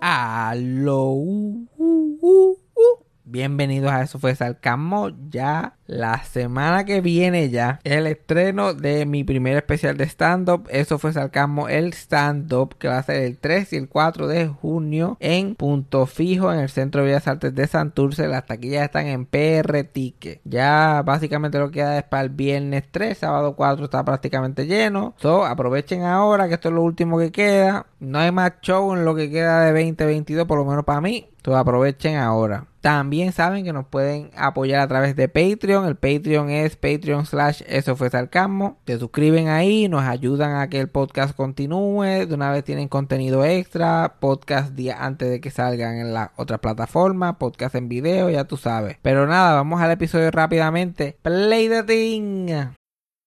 阿喽呜呜。Bienvenidos a Eso fue Sarcasmo. Ya la semana que viene ya el estreno de mi primer especial de stand-up. Eso fue Sarcasmo, el stand-up que va a ser el 3 y el 4 de junio en Punto Fijo en el Centro de Bellas Artes de Santurce. Las taquillas están en PR Ticket. Ya básicamente lo que queda es para el viernes 3, sábado 4 está prácticamente lleno. So aprovechen ahora que esto es lo último que queda. No hay más show en lo que queda de 2022, por lo menos para mí. So aprovechen ahora. También saben que nos pueden apoyar a través de Patreon. El Patreon es Patreon slash Eso Sarcasmo. Se suscriben ahí, nos ayudan a que el podcast continúe. De una vez tienen contenido extra, podcast día antes de que salgan en la otra plataforma, podcast en video, ya tú sabes. Pero nada, vamos al episodio rápidamente. Play the thing.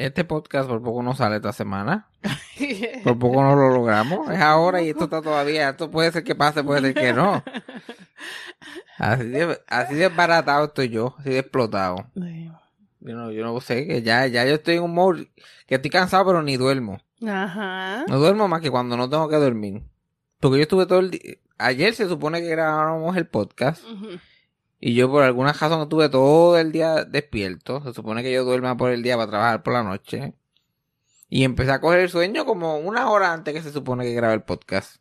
Este podcast por poco no sale esta semana. Por poco no lo logramos. Es ahora y esto está todavía. Esto puede ser que pase, puede ser que no. Así de, así de baratado estoy yo, así de explotado. Yo no, yo no sé, que ya, ya yo estoy en un modo que estoy cansado, pero ni duermo. Ajá. No duermo más que cuando no tengo que dormir. Porque yo estuve todo el día. Ayer se supone que grabábamos el podcast. Ujú. Y yo por alguna razón estuve todo el día despierto. Se supone que yo duerma por el día para trabajar por la noche. Y empecé a coger el sueño como una hora antes que se supone que grabe el podcast.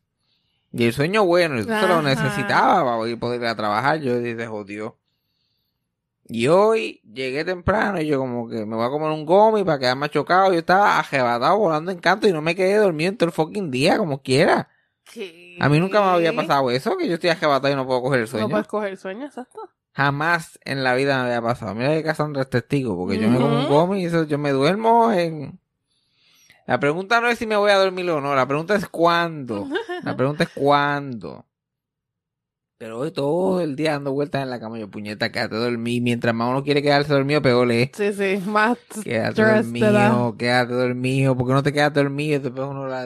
Y el sueño bueno, yo se lo necesitaba para poder ir a trabajar. Yo dije, jodió. Y hoy llegué temprano y yo como que me voy a comer un gomi para quedar más chocado. Yo estaba ajebatado volando en canto y no me quedé dormido todo el fucking día como quiera. ¿Qué? A mí nunca me había pasado eso, que yo estoy ajebatado y no puedo coger el sueño. No puedes coger sueño, exacto. Jamás en la vida me había pasado. Mira que Cassandra es testigo, porque yo me como un gomi y eso, yo me duermo en... La pregunta no es si me voy a dormir o no, la pregunta es cuándo. La pregunta es cuándo. Pero hoy todo el día dando vueltas en la cama, yo puñeta, quédate dormido. Mientras más uno quiere quedarse dormido, peor es. Sí, sí, más Quédate dormido, quédate dormido. ¿Por qué no te quedas dormido? Después uno la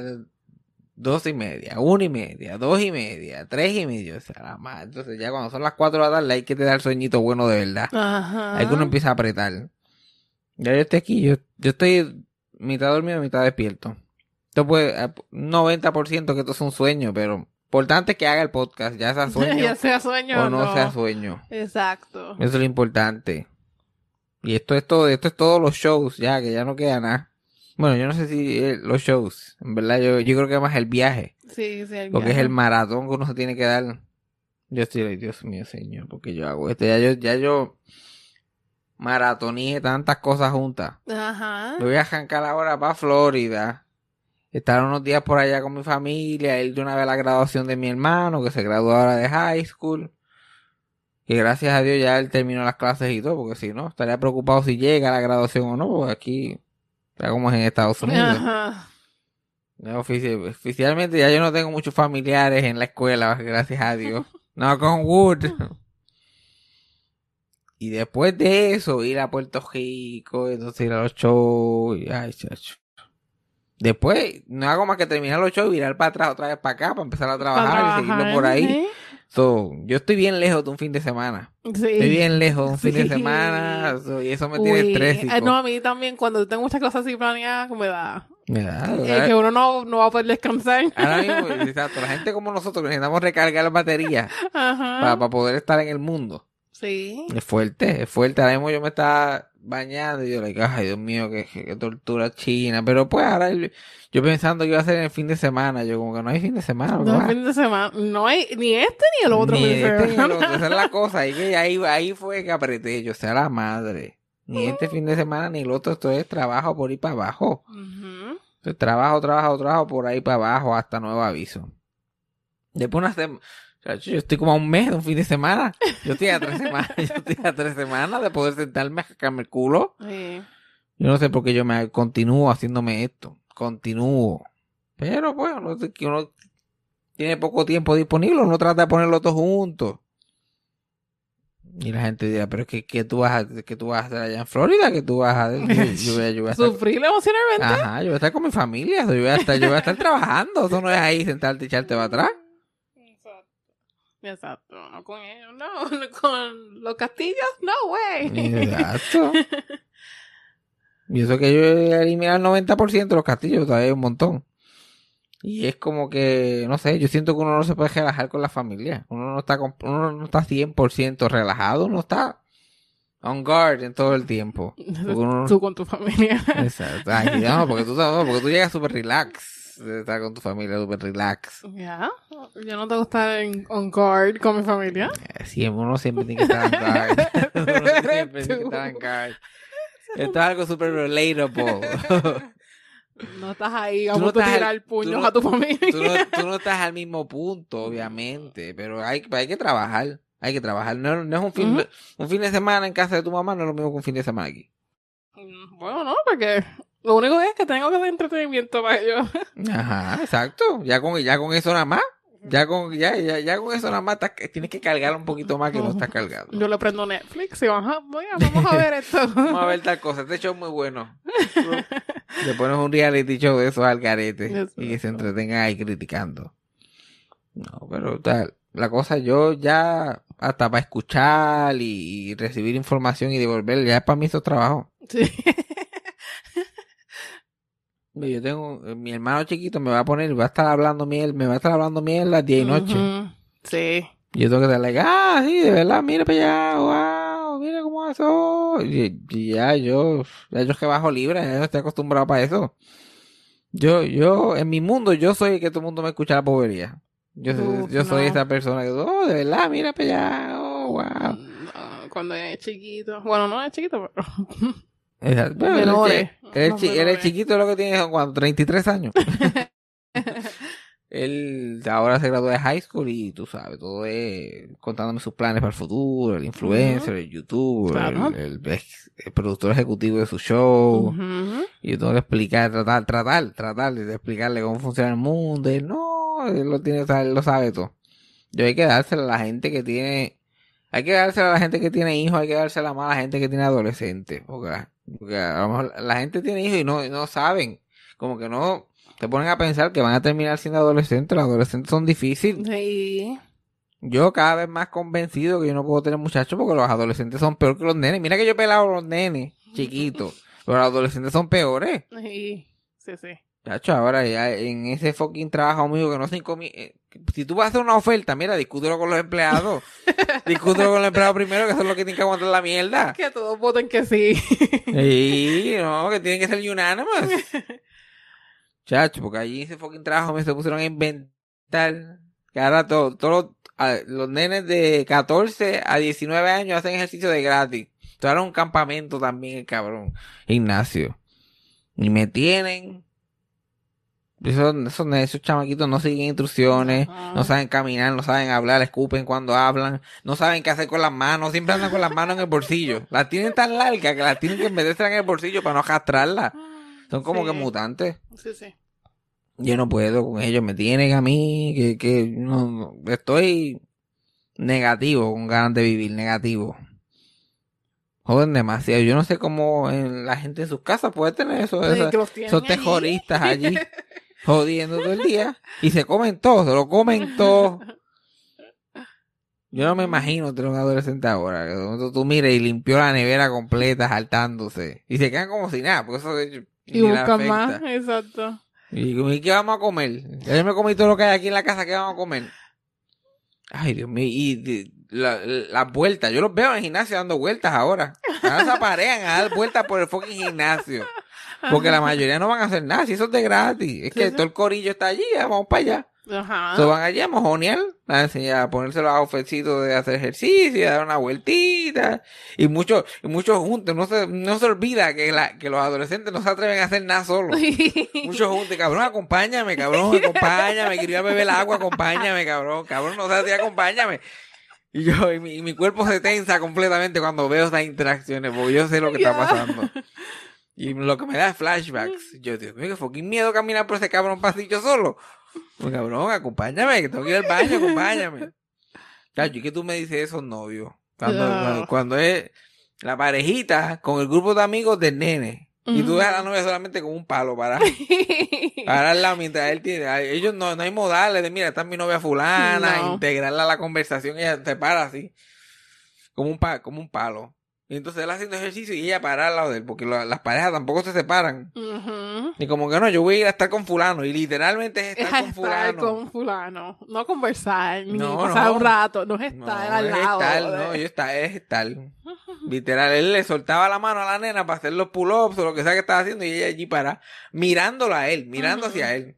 dos y media, una y media, dos y media, tres y media. O sea, la madre. Entonces ya cuando son las cuatro de la tarde hay que te dar sueñito bueno de verdad. Ajá. Ahí que uno empieza a apretar. Ya yo estoy aquí, yo, yo estoy mitad dormido, mitad despierto. Esto puede, eh, 90% que esto es un sueño, pero importante es que haga el podcast, ya sea sueño ya sea sueño o no, sea sueño. Exacto. Eso es lo importante. Y esto es todo, esto es todos los shows, ya, que ya no queda nada. Bueno, yo no sé si eh, los shows, en verdad yo, yo creo que más el viaje, Sí, sí. el porque es el maratón que uno se tiene que dar. Yo estoy, Dios mío, señor, porque yo hago esto, ya yo, ya yo maratoneé tantas cosas juntas. Ajá. Me voy a arrancar ahora para Florida. Estar unos días por allá con mi familia, ir de una vez a la graduación de mi hermano, que se graduó ahora de high school. Que gracias a Dios ya él terminó las clases y todo, porque si no, estaría preocupado si llega a la graduación o no, porque aquí, ya como es en Estados Unidos. Ajá. Ofici- oficialmente ya yo no tengo muchos familiares en la escuela, gracias a Dios. No con Wood. Y después de eso, ir a Puerto Rico, entonces ir a los shows. y- Ay, chacho. Después, no hago más que terminar los shows, virar para atrás otra vez para acá, para empezar a trabajar y seguirlo por ahí. So, yo estoy bien lejos de un fin de semana. Sí. Estoy bien lejos de un fin de semana. so, y eso me tiene Uy, estrésico. eh, no, a mí también, cuando tengo muchas cosas así planeadas, me da. Me da, Es ¿verdad? que uno no, no va a poder descansar. Ahora mismo, exacto, la gente como nosotros que necesitamos recargar las baterías Ajá. para, para poder estar en el mundo. Sí. Es fuerte, es fuerte. Ahora mismo yo me estaba bañando y yo le ay Dios mío, qué, tortura china. Pero pues ahora yo, pensando que iba a ser en el fin de semana, yo como que no hay fin de semana, No, ¿verdad? fin de semana. No hay ni este ni el otro Ni fin de este ni el otro, esa es la cosa. Ahí, que ahí, ahí fue que apreté, yo sea la madre. Ni este fin de semana ni el otro, esto es trabajo por ahí para abajo. Es trabajo, trabajo, trabajo por ahí para abajo hasta nuevo aviso. Después una semana, yo estoy como a un mes de un fin de semana. Yo estoy a tres semanas, yo estoy a tres semanas de poder sentarme a sacarme el culo. Sí. Yo no sé por qué yo me continúo haciéndome esto. Continúo. Pero bueno, no sé, que uno tiene poco tiempo disponible, uno trata de ponerlo todo juntos. Y la gente dirá, pero es que ¿qué tú vas a, qué tú vas a hacer allá en Florida? que tú vas a? Yo, yo voy a- yo voy a estar- Sufrir emocionalmente. Ajá, yo voy a estar con mi familia, yo voy a estar, yo voy a estar trabajando. Eso no es ahí sentarte y echarte para atrás. Exacto. No con ellos, no. Con los castillos, no way. Exacto. Y eso que yo he eliminado el 90% de los castillos, todavía hay un montón. Y es como que, no sé, yo siento que uno no se puede relajar con la familia. Uno no está, uno no está 100% relajado, uno está on guard en todo el tiempo. Uno- Tú con tu familia. Exacto. Ay, no, porque tú, no, porque tú llegas súper relax. De Estar con tu familia súper relax. Ya. Yo no tengo que estar en, on guard con mi familia. Eh, Siempre, uno siempre tiene que estar en guard. uno siempre tiene que estar en guard. Esto es algo súper relatable. No estás ahí a no estás al- tirar puños no- a tu familia. tú, no, tú no estás al mismo punto, obviamente, pero hay, hay que trabajar. Hay que trabajar. No, no es un fin, Ujú. un fin de semana en casa de tu mamá, no es lo mismo que un fin de semana aquí. Mm, Bueno, no, porque lo único es que tengo que dar entretenimiento para ellos. Ajá, exacto. Ya con, ya con eso nada más. Ya con, ya, ya, ya con eso nada más tienes que cargar un poquito más que no estás cargando. Yo le prendo Netflix y ajá, voy a- vamos a ver esto. Vamos a ver tal cosa. Este show es muy bueno. Le pones un reality show de esos al garete y que se entretengan ahí criticando. No, pero tal. La cosa, yo ya hasta para escuchar y, y recibir información y devolver, ya para mí eso es trabajo. Sí. Yo tengo, mi hermano chiquito me va a poner, va a estar hablando miel, me va a estar hablando miel las 10 y noche. Ujú. Sí. Y yo tengo que estar like, ah, sí, de verdad, mira para allá, wow, mira cómo eso. Y, y ya yo, ya yo es que bajo libre, ya yo estoy acostumbrado para eso. Yo, yo, en mi mundo, yo soy el que todo el mundo me escucha la povería. Yo, Uf, yo soy no. esa persona que, oh, de verdad, mira para allá, oh, wow. No, Cuando es chiquito. Bueno, no es chiquito, pero. Exacto. Bueno, él, Menores. él, Los chi- él es chiquito, lo que tiene son cuando 33 años. él ahora se graduó de high school y tú sabes, todo es contándome sus planes para el futuro, el influencer, el youtuber, Claro. el, el ex- el productor ejecutivo de su show. Y yo tengo que explicar, tratar, tratar, tratar de explicarle cómo funciona el mundo. Y él, no, él lo tiene, él lo sabe todo. Yo hay que dársela a la gente que tiene, hay que dársela a la gente que tiene hijos, hay que dársela más a la gente que tiene adolescentes. Porque, porque a lo mejor la gente tiene hijos y no, no saben. Como que no, te ponen a pensar que van a terminar siendo adolescentes. Los adolescentes son difíciles. Sí. Yo cada vez más convencido que yo no puedo tener muchachos porque los adolescentes son peor que los nenes. Mira que yo he pelado a los nenes chiquitos. Pero los adolescentes son peores. Sí. Sí, sí. Chacho, ahora ya en ese fucking trabajo mío que no se eh, Si tú vas a hacer una oferta, mira, discútelo con los empleados. discútelo con los empleados primero, que son los que tienen que aguantar la mierda. Que todos voten que sí. Sí, no, que tienen que ser unánimos. Chacho, porque allí en ese fucking trabajo me se pusieron a inventar que ahora todo- todos los, a- los nenes de 14 a 19 años hacen ejercicio de gratis. Era un campamento también, el cabrón. Ignacio. Y me tienen. Esos, esos, esos chamaquitos no siguen instrucciones, Ajá. no saben caminar, no saben hablar, escupen cuando hablan, no saben qué hacer con las manos, siempre andan con las manos en el bolsillo. Las tienen tan largas que las tienen que meterse en el bolsillo para no arrastrarlas. Son como Sí. que mutantes. Sí, sí. Yo no puedo con ellos, me tienen a mí, que, que no, no, estoy negativo, con ganas de vivir, negativo. Joden demasiado. Yo no sé cómo en la gente en sus casas puede tener eso, Sí, esos allí. terroristas allí, jodiendo todo el día. Y se comen todo, se lo comen todo. Yo no me imagino tener un adolescente ahora. Que de momento tú mires y limpió la nevera completa, saltándose. Y se quedan como si nada, porque eso de- Y buscan más. Exacto. Y, ¿y qué vamos a comer? Ya yo me comí todo lo que hay aquí en la casa, ¿qué vamos a comer? Ay, Dios mío, y la- las vueltas, yo los veo en el gimnasio dando vueltas ahora. Ahora se aparean a dar vueltas por el fucking gimnasio. Porque la mayoría no van a hacer nada, si eso es de gratis. Es que Sí, sí. todo el corillo está allí, vamos para allá. Ajá. Se van allí a mojonear, a enseñar, a ponerse los outfitcitos de hacer ejercicio, a dar una vueltita. Y muchos, y muchos juntos, no se, no se olvida que, la, que los adolescentes no se atreven a hacer nada solos. Muchos juntos, cabrón, acompáñame, cabrón, acompáñame, quiero ir a beber agua, acompáñame, cabrón, cabrón, no seas así, acompáñame. Y yo, y mi, y mi cuerpo se tensa completamente cuando veo estas interacciones, porque yo sé lo que está pasando. Y lo que me da flashbacks. Yo, Dios mío, que fucking miedo caminar por ese cabrón pasillo solo. Pues, cabrón, acompáñame, que tengo que ir al baño, acompáñame. Chacho, ¿y qué tú me dices de esos novios? Cuando, cuando, cuando es la parejita con el grupo de amigos del nene. Y tú ves a la novia solamente con un palo para, para al lado mientras él tiene. Ellos no, no hay modales de, mira, está mi novia fulana, No. integrarla a la conversación. Ella se para así, como un, pa, como un palo. Y entonces él haciendo ejercicio y ella para al lado de él, porque las parejas tampoco se separan. Y como que no, yo voy a ir a estar con fulano. Y literalmente es Es estar con estar fulano. con fulano. No conversar, ni No, pasar no. un rato. No es No, estar al es lado. estar, no, yo está, es estar. Literal, él le soltaba la mano a la nena para hacer los pull-ups o lo que sea que estaba haciendo y ella allí para, mirándolo a él, mirando Ujú. hacia él.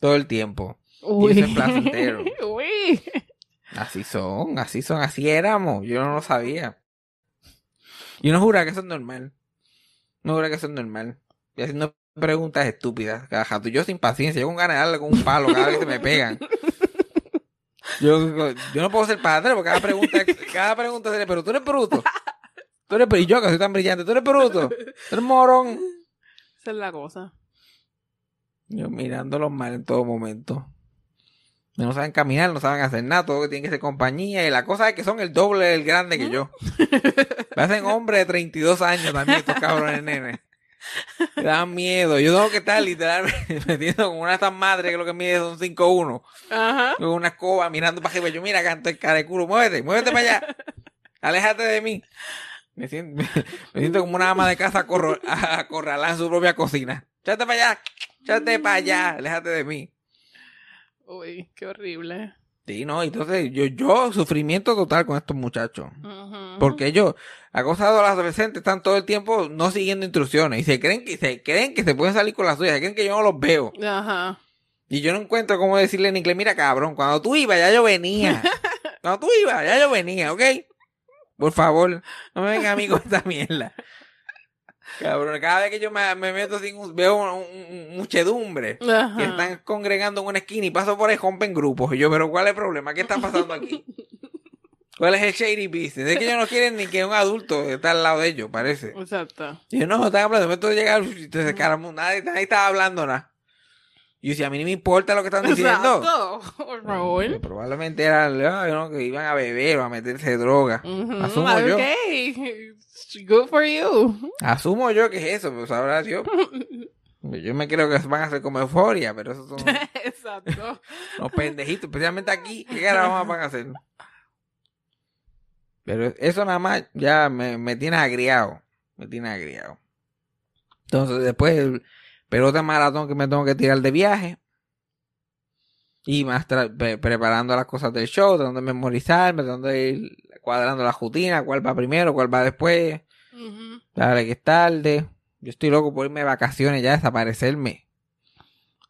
Todo el tiempo. Uy. es placentero. Uy. Así son, así son, así éramos. Yo no lo sabía. Y uno jura que eso es normal. No jura que eso es normal. Y haciendo preguntas estúpidas. Cada. Yo sin paciencia, yo con ganas de darle con un palo cada vez que se me pegan. Yo, yo no puedo ser padre porque cada pregunta, cada pregunta sería, pero tú eres bruto. Tú eres, y yo que soy tan brillante, tú eres bruto. Tú eres morón. Esa es la cosa. Yo mirándolos mal en todo momento. No saben caminar, no saben hacer nada, todo que tienen que ser compañía. Y la cosa es que son el doble del grande que yo. Me hacen hombres de 32 años también estos cabrones nenes. Me dan miedo. Yo tengo que estar literalmente metiendo con una de estas madres que lo que mide son 5'1. Ajá. Con una escoba mirando para arriba. Yo, mira, canto el cara de culo. Muévete, muévete para allá. Aléjate de mí. Me siento, me siento como una ama de casa acorralada en su propia cocina. Échate para allá. Échate para allá. Aléjate de mí. Uy, qué horrible. Sí, no, entonces yo, yo, sufrimiento total con estos muchachos. Ujú. Porque ellos, acosados a los adolescentes, están todo el tiempo no siguiendo instrucciones. Y se creen que, se creen que se pueden salir con las suyas. Se creen que yo no los veo. Ajá. Y yo no encuentro cómo decirle en inglés, mira cabrón, cuando tú ibas ya yo venía. cuando tú ibas ya yo venía, ¿ok? Por favor, no me vengan a mí con esta mierda. Cabrón, cada vez que yo me, me meto sin un- veo un- un- muchedumbre Ajá. que están congregando en una esquina y paso por ahí, rompen grupos. Y yo, pero ¿cuál es el problema? ¿Qué está pasando aquí? ¿Cuál es el shady business? Es que ellos no quieren ni que un adulto esté al lado de ellos, parece. Exacto. Y yo, no, están hablando, de momento secaron, nadie, nadie estaba hablando nada. Y yo decía, a mí ni me importa lo que están diciendo. Exacto. Por favor. Que probablemente eran ay, no, que iban a beber o a meterse droga. Ujú. Asumo yo. Okay. Good for you. Asumo yo que es eso, pues ahora yo. Yo me creo que van a ser como euforia, pero esos son Exacto. los pendejitos, especialmente aquí. ¿Qué carajo van a hacer? Pero eso nada más ya me, me tiene agriado. Me tiene agriado. Entonces, después, pelota maratón que me tengo que tirar de viaje. Y más pre- preparando las cosas del show, tratando de memorizarme, tratando de ir cuadrando la rutina, cuál va primero, cuál va después. Ujú. Dale que es tarde. Yo estoy loco por irme de vacaciones ya, desaparecerme.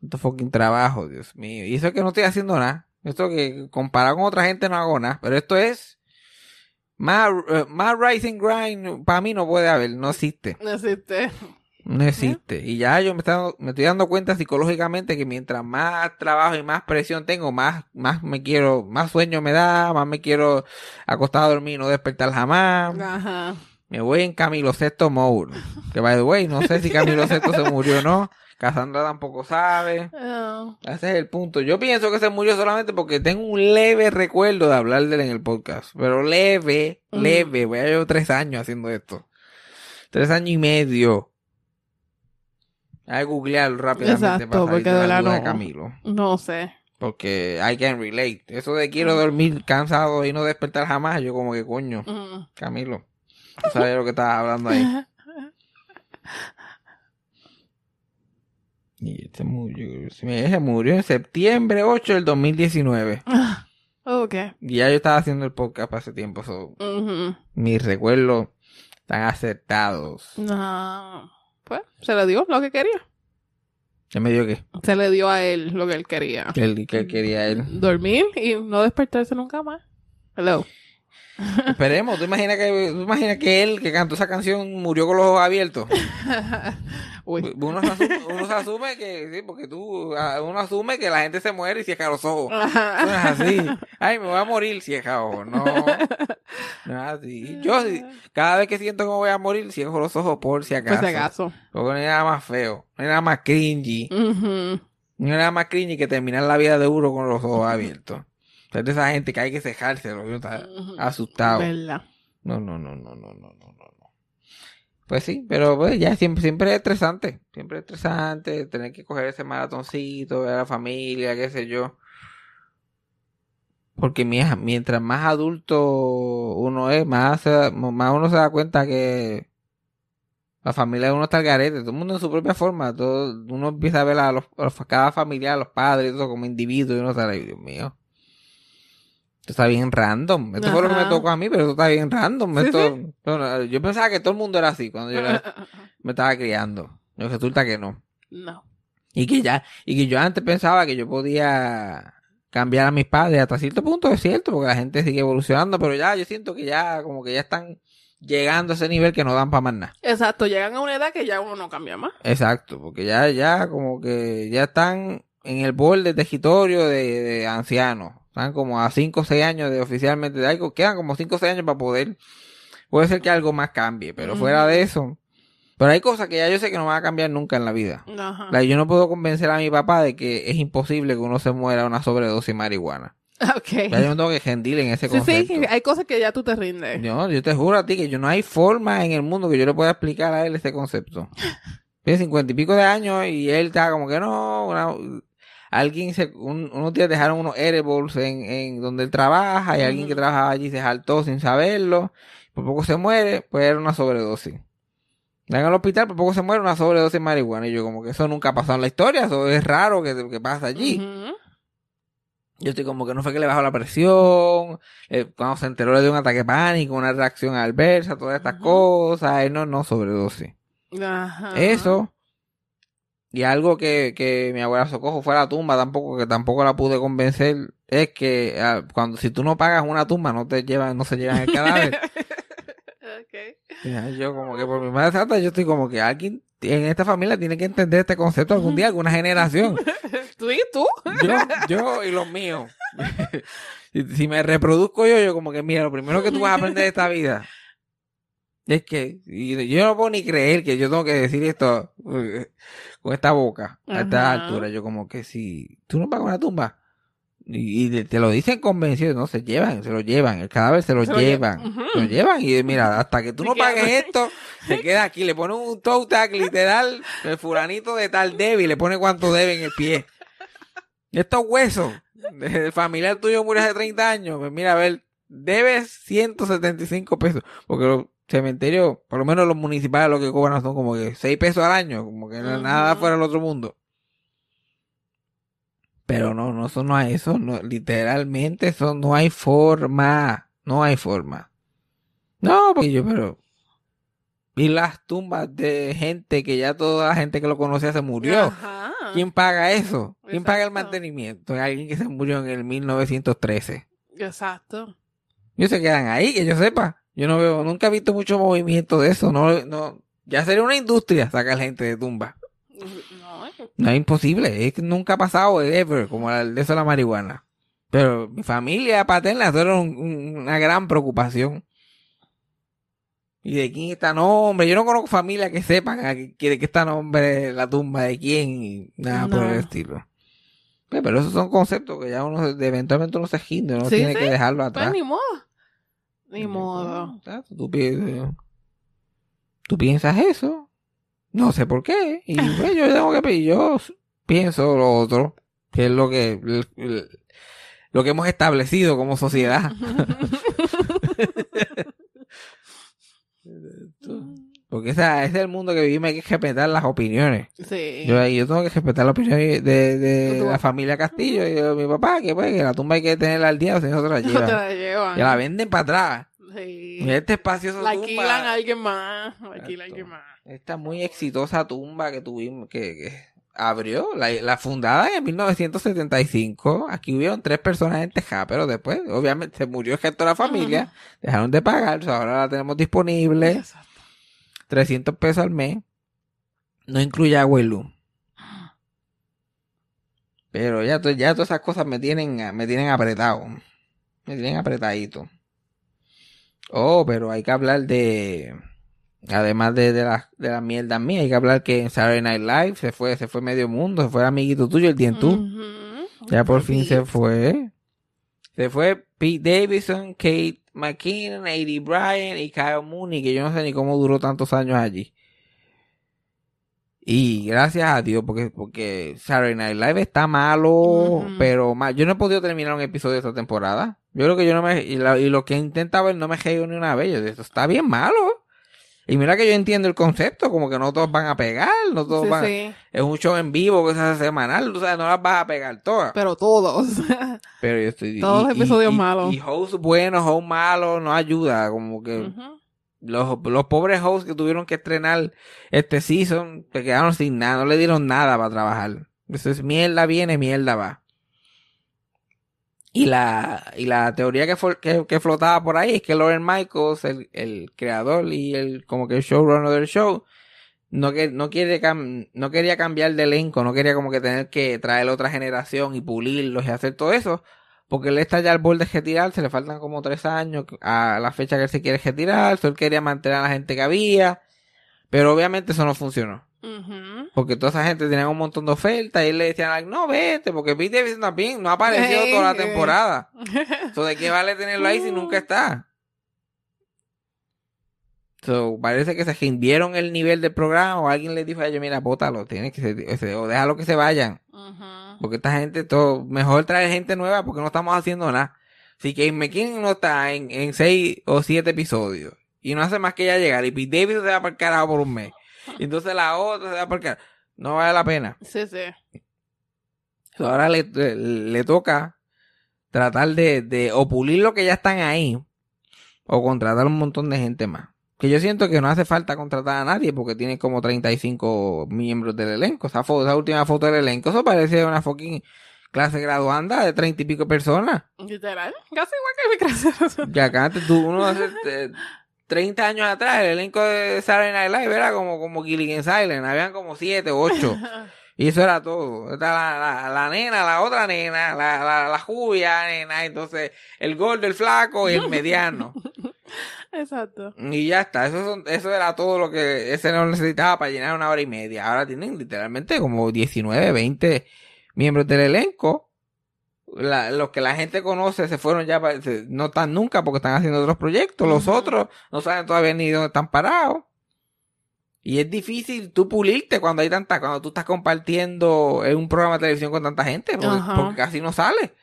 Esto fucking trabajo, Dios mío. Y eso es que no estoy haciendo nada. Esto que comparado con otra gente no hago nada. Pero esto es más, eh, más Rising Grind para mí no puede haber, no existe. No existe. No existe. Y ya yo me, está- me estoy dando cuenta psicológicamente que mientras más trabajo y más presión tengo, más, más me quiero, más sueño me da, más me quiero acostar a dormir y no despertar jamás. Ajá. Me voy en Camilo Sexto Mode. Que by the way, no sé si Camilo Sexto se murió o no. Cassandra tampoco sabe. Oh. Ese es el punto. Yo pienso que se murió solamente porque tengo un leve recuerdo de hablar de él en el podcast. Pero leve, Mm. leve. Voy a llevar tres años haciendo esto. Tres años y medio. Hay que googlearlo rápidamente Exacto, para porque de la no. Camilo. No sé. Porque I can relate. Eso de quiero dormir cansado y no despertar jamás. Yo como que coño. Mm. Camilo. Tú sabes lo que estabas hablando ahí. Y este murió, se murió en septiembre 8 del 2019. Ok. Y ya yo estaba haciendo el podcast para ese tiempo. so, mis recuerdos Están acertados. No. Pues, se le dio lo que quería. ¿Qué me dio qué? Se le dio a él lo que él quería. Que él, que él quería él. Dormir y no despertarse nunca más. Hello. Esperemos. ¿Tú imaginas que, tú imaginas que él, que cantó esa canción, murió con los ojos abiertos? Uy. Uno se asume, uno se asume que, sí, porque tú, uno asume que la gente se muere y cierra los ojos. No es así. Ay, me voy a morir, cierra ojos. No, no es así. Yo, cada vez que siento que me voy a morir, cierro los ojos por si Por acaso. si acaso. Porque no hay nada más feo, no hay nada más cringy. Ujú. No hay nada más cringy que terminar la vida de uno con los ojos abiertos. De esa gente que hay que cejárselo, uno está asustado. ¿Verdad? No, no, no, no, no, no, no, no. no. Pues sí, pero pues, ya siempre, siempre es estresante. Siempre es estresante tener que coger ese maratoncito, ver a la familia, qué sé yo. Porque mi- mientras más adulto uno es, más, más uno se da cuenta que la familia de uno está al garete, todo el mundo en su propia forma. Todo, uno empieza a ver a, los, a cada familia, a los padres, todo como individuos, y uno ahí, Dios mío. Esto está bien random. Esto fue lo que me tocó a mí, pero esto está bien random. Esto- yo pensaba que todo el mundo era así cuando yo era- me estaba criando. Resulta que no. No. Y que ya, y que yo antes pensaba que yo podía cambiar a mis padres hasta cierto punto, es cierto, porque la gente sigue evolucionando, pero ya yo siento que ya, como que ya están llegando a ese nivel que no dan para más nada. Exacto, llegan a una edad que ya uno no cambia más. Exacto, porque ya, ya, como que ya están en el borde territorio de, de ancianos. Están como a 5 o 6 años de oficialmente de algo. Quedan como 5 o 6 años para poder. Puede ser que algo más cambie, pero fuera de eso. Pero hay cosas que ya yo sé que no van a cambiar nunca en la vida. Ajá. Like, yo no puedo convencer a mi papá de que es imposible que uno se muera una sobredosis de marihuana. Ok. Ya yo no tengo que rendir en ese Sí, concepto. sí, hay cosas que ya tú te rindes. Yo, yo te juro a ti que yo no hay forma en el mundo que yo le pueda explicar a él ese concepto. Tiene cincuenta y pico de años y él está como que no, una- alguien se, un- unos días dejaron unos edibles en, en donde él trabaja y alguien que trabajaba allí se saltó sin saberlo, por poco se muere, pues era una sobredosis. Llegan al hospital, por poco se muere una sobredosis de marihuana y yo como que eso nunca ha pasado en la historia, eso es raro que, que pasa allí. Yo estoy como que no fue que le bajó la presión, eh, cuando se enteró dio un ataque de pánico, una reacción adversa, todas estas cosas, eh, no, no sobredosis. Ajá. Eso, y algo que, que mi abuela Socojo fue a la tumba, tampoco, que tampoco la pude convencer, es que ah, cuando si tú no pagas una tumba, no te llevan, no se llevan el cadáver. Ok. Ya, yo como que por mi madre santa, yo estoy como que alguien en esta familia tiene que entender este concepto algún día, alguna generación. ¿Tú y tú? Yo, yo y los míos. si, si me reproduzco yo, yo como que, mira, lo primero que tú vas a aprender de esta vida es que, yo no puedo ni creer que yo tengo que decir esto eh, con esta boca a esta altura. Yo como que si tú no pagas una tumba y, y te- lo dicen convencidos, no, se llevan, se lo llevan, el cadáver se lo Se lo llevan, se lo llevan y mira, hasta que tú no queda- pagues esto, se queda aquí, le ponen un toe tag literal, el fulanito de tal debe y le pone cuánto debe en el pie. Estos huesos, el familiar tuyo murió hace 30 años, pues mira, a ver, debes 175 pesos, porque los cementerios, por lo menos los municipales, lo que cobran son como que 6 pesos al año, como que nada fuera del otro mundo. Pero no, no, eso no hay, eso no, literalmente, eso no hay forma, no hay forma. No, porque yo, pero, y las tumbas de gente que ya toda la gente que lo conocía se murió. Ajá. ¿Quién paga eso? ¿Quién paga el mantenimiento? Alguien que se murió en el 1913. Exacto. Ellos se quedan ahí, que yo sepa. Yo no veo, nunca he visto mucho movimiento de eso. No, no, ya sería una industria sacar gente de tumba. No, es que- No es imposible, es que nunca ha pasado ever, como la- de eso de la marihuana. Pero mi familia paterna, eso era un- un- una gran preocupación. ¿Y de quién está nombre? Yo no conozco familia que sepan a que, que de qué está nombre la tumba de quién y nada por el estilo. Pues, Pero esos son conceptos que ya uno eventualmente uno se ginde, uno Sí, tiene sí. que dejarlo Pues atrás. ni modo. Ni modo. Tú, pi- tú piensas eso, no sé por qué, y pues, yo tengo que pedir, yo pienso lo otro, que es lo que lo que hemos establecido como sociedad. Porque esa, ese es el mundo que vivimos, hay que respetar las opiniones. Sí. Yo, yo tengo que respetar la opinión de, de la familia Castillo y de mi papá, que pues que la tumba hay que tenerla al día, o si no se la No te llevan. la llevan. Venden para atrás. Sí. Este espacioso La tumba. alquilan a alguien más. La alquilan a alguien más. Esta muy exitosa tumba que tuvimos, que, que abrió, la, la fundada en 1975. Aquí hubieron tres personas en Texas, pero después, obviamente, se murió el gesto de la familia. Dejaron de pagar, so ahora la tenemos disponible. Exacto. 300 pesos al mes. No incluye agua y luz. Pero ya, ya todas esas cosas me tienen, me tienen apretado. Me tienen apretadito. Oh, pero hay que hablar de... Además de, de las de las mierdas mías, hay que hablar que en Saturday Night Live se fue, se fue medio mundo, se fue el amiguito tuyo, el Tientú. Ujú. Ya por fin se fue. Se fue Pete Davidson, Kate McKinnon, A.D. Bryan y Kyle Mooney, que yo no sé ni cómo duró tantos años allí. Y gracias a Dios, porque, porque Saturday Night Live está malo, pero mal. Yo no he podido terminar un episodio de esta temporada. Yo creo que yo no me... Y, la- y lo que he intentado ver no me he reído ni una vez. Yo esto está bien malo. Y mira que yo entiendo el concepto, como que no todos van a pegar, no todos Sí, van... sí. Es un show en vivo que se hace semanal, o sea, no las vas a pegar todas. Pero todos. Pero yo estoy... Todos los episodios y- malos. Y host buenos, host malos, no ayuda. Como que los, los pobres hosts que tuvieron que estrenar este season se quedaron sin nada, no le dieron nada para trabajar. Eso es mierda viene, mierda va. Y la, y la teoría que, fue- que, que flotaba por ahí es que Lauren Michaels, el, el creador y el como que el showrunner del show, no, que, no, quiere cam- no quería cambiar de elenco, no quería como que tener que traer otra generación y pulirlos y hacer todo eso, porque él está ya al borde de retirarse, le faltan como tres años a la fecha que él se quiere retirar, él quería mantener a la gente que había, pero obviamente eso no funcionó. Porque toda esa gente tenía un montón de ofertas y él le decían, like, no, vete, porque Pete Davidson también no ha aparecido toda la temporada. So, ¿De qué vale tenerlo ahí si nunca está? So, parece que se rindieron el nivel del programa o alguien le dijo a ellos, mira, bótalo, tienes que se- o déjalo que se vayan. Porque esta gente, todo, mejor traer gente nueva porque no estamos haciendo nada. Si Kate McKinnon no está en, en seis o siete episodios y no hace más que ya llegar y Pete Davidson se va para el carajo por un mes. Y entonces la otra se va carajo. No vale la pena. Sí, sí. Ahora le, le, le toca tratar de, de o pulir lo que ya están ahí o contratar un montón de gente más. Que yo siento que no hace falta contratar a nadie porque tiene como 35 miembros del elenco. Esa, foto, esa última foto del elenco, eso parece una fucking clase graduanda de 30 y pico personas. Literal. Casi igual que mi clase. Que acá antes tú, uno hace eh, 30 años atrás, el elenco de Saturday Night Live era como, como Gilligan Silent. Habían como 7 o 8. Y eso era todo. La, la, la nena, la otra nena, la, la, la jubia nena, entonces el gordo, el flaco y el mediano. Exacto. Y ya está. Eso, son- eso era todo lo que ese no necesitaba para llenar una hora y media. Ahora tienen literalmente como 19, 20 miembros del elenco. La- los que la gente conoce se fueron ya, se- no están nunca porque están haciendo otros proyectos. Los otros no saben todavía ni dónde están parados. Y es difícil tú pulirte cuando hay tanta, cuando tú estás compartiendo en un programa de televisión con tanta gente, porque, casi no sale.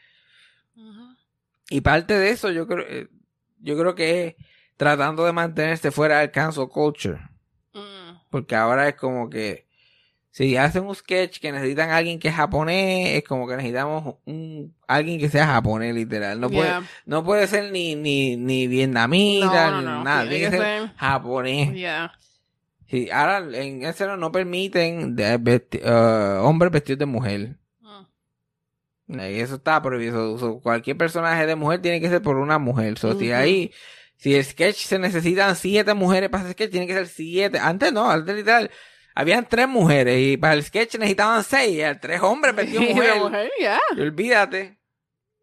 Y parte de eso yo creo, eh, yo creo que es tratando de mantenerse fuera del cancel culture. Mm. Porque ahora es como que si hacen un sketch que necesitan a alguien que es japonés, es como que necesitamos un alguien que sea japonés literal. No puede, Yeah. no puede ser ni, ni, ni vietnamita, No, no, ni nada. Tiene que ser japonés. Yeah. Sí, ahora en ese no, no permiten vesti- eh, hombres vestidos de mujer. Mm. Eso está prohibido. So, cualquier personaje de mujer tiene que ser por una mujer. So, si ahí, si el sketch se necesitan siete mujeres para ese sketch, tiene que ser siete. Antes no, antes literal, habían tres mujeres y para el sketch necesitaban seis. Y tres hombres de mujer. mujer, yeah. Y olvídate.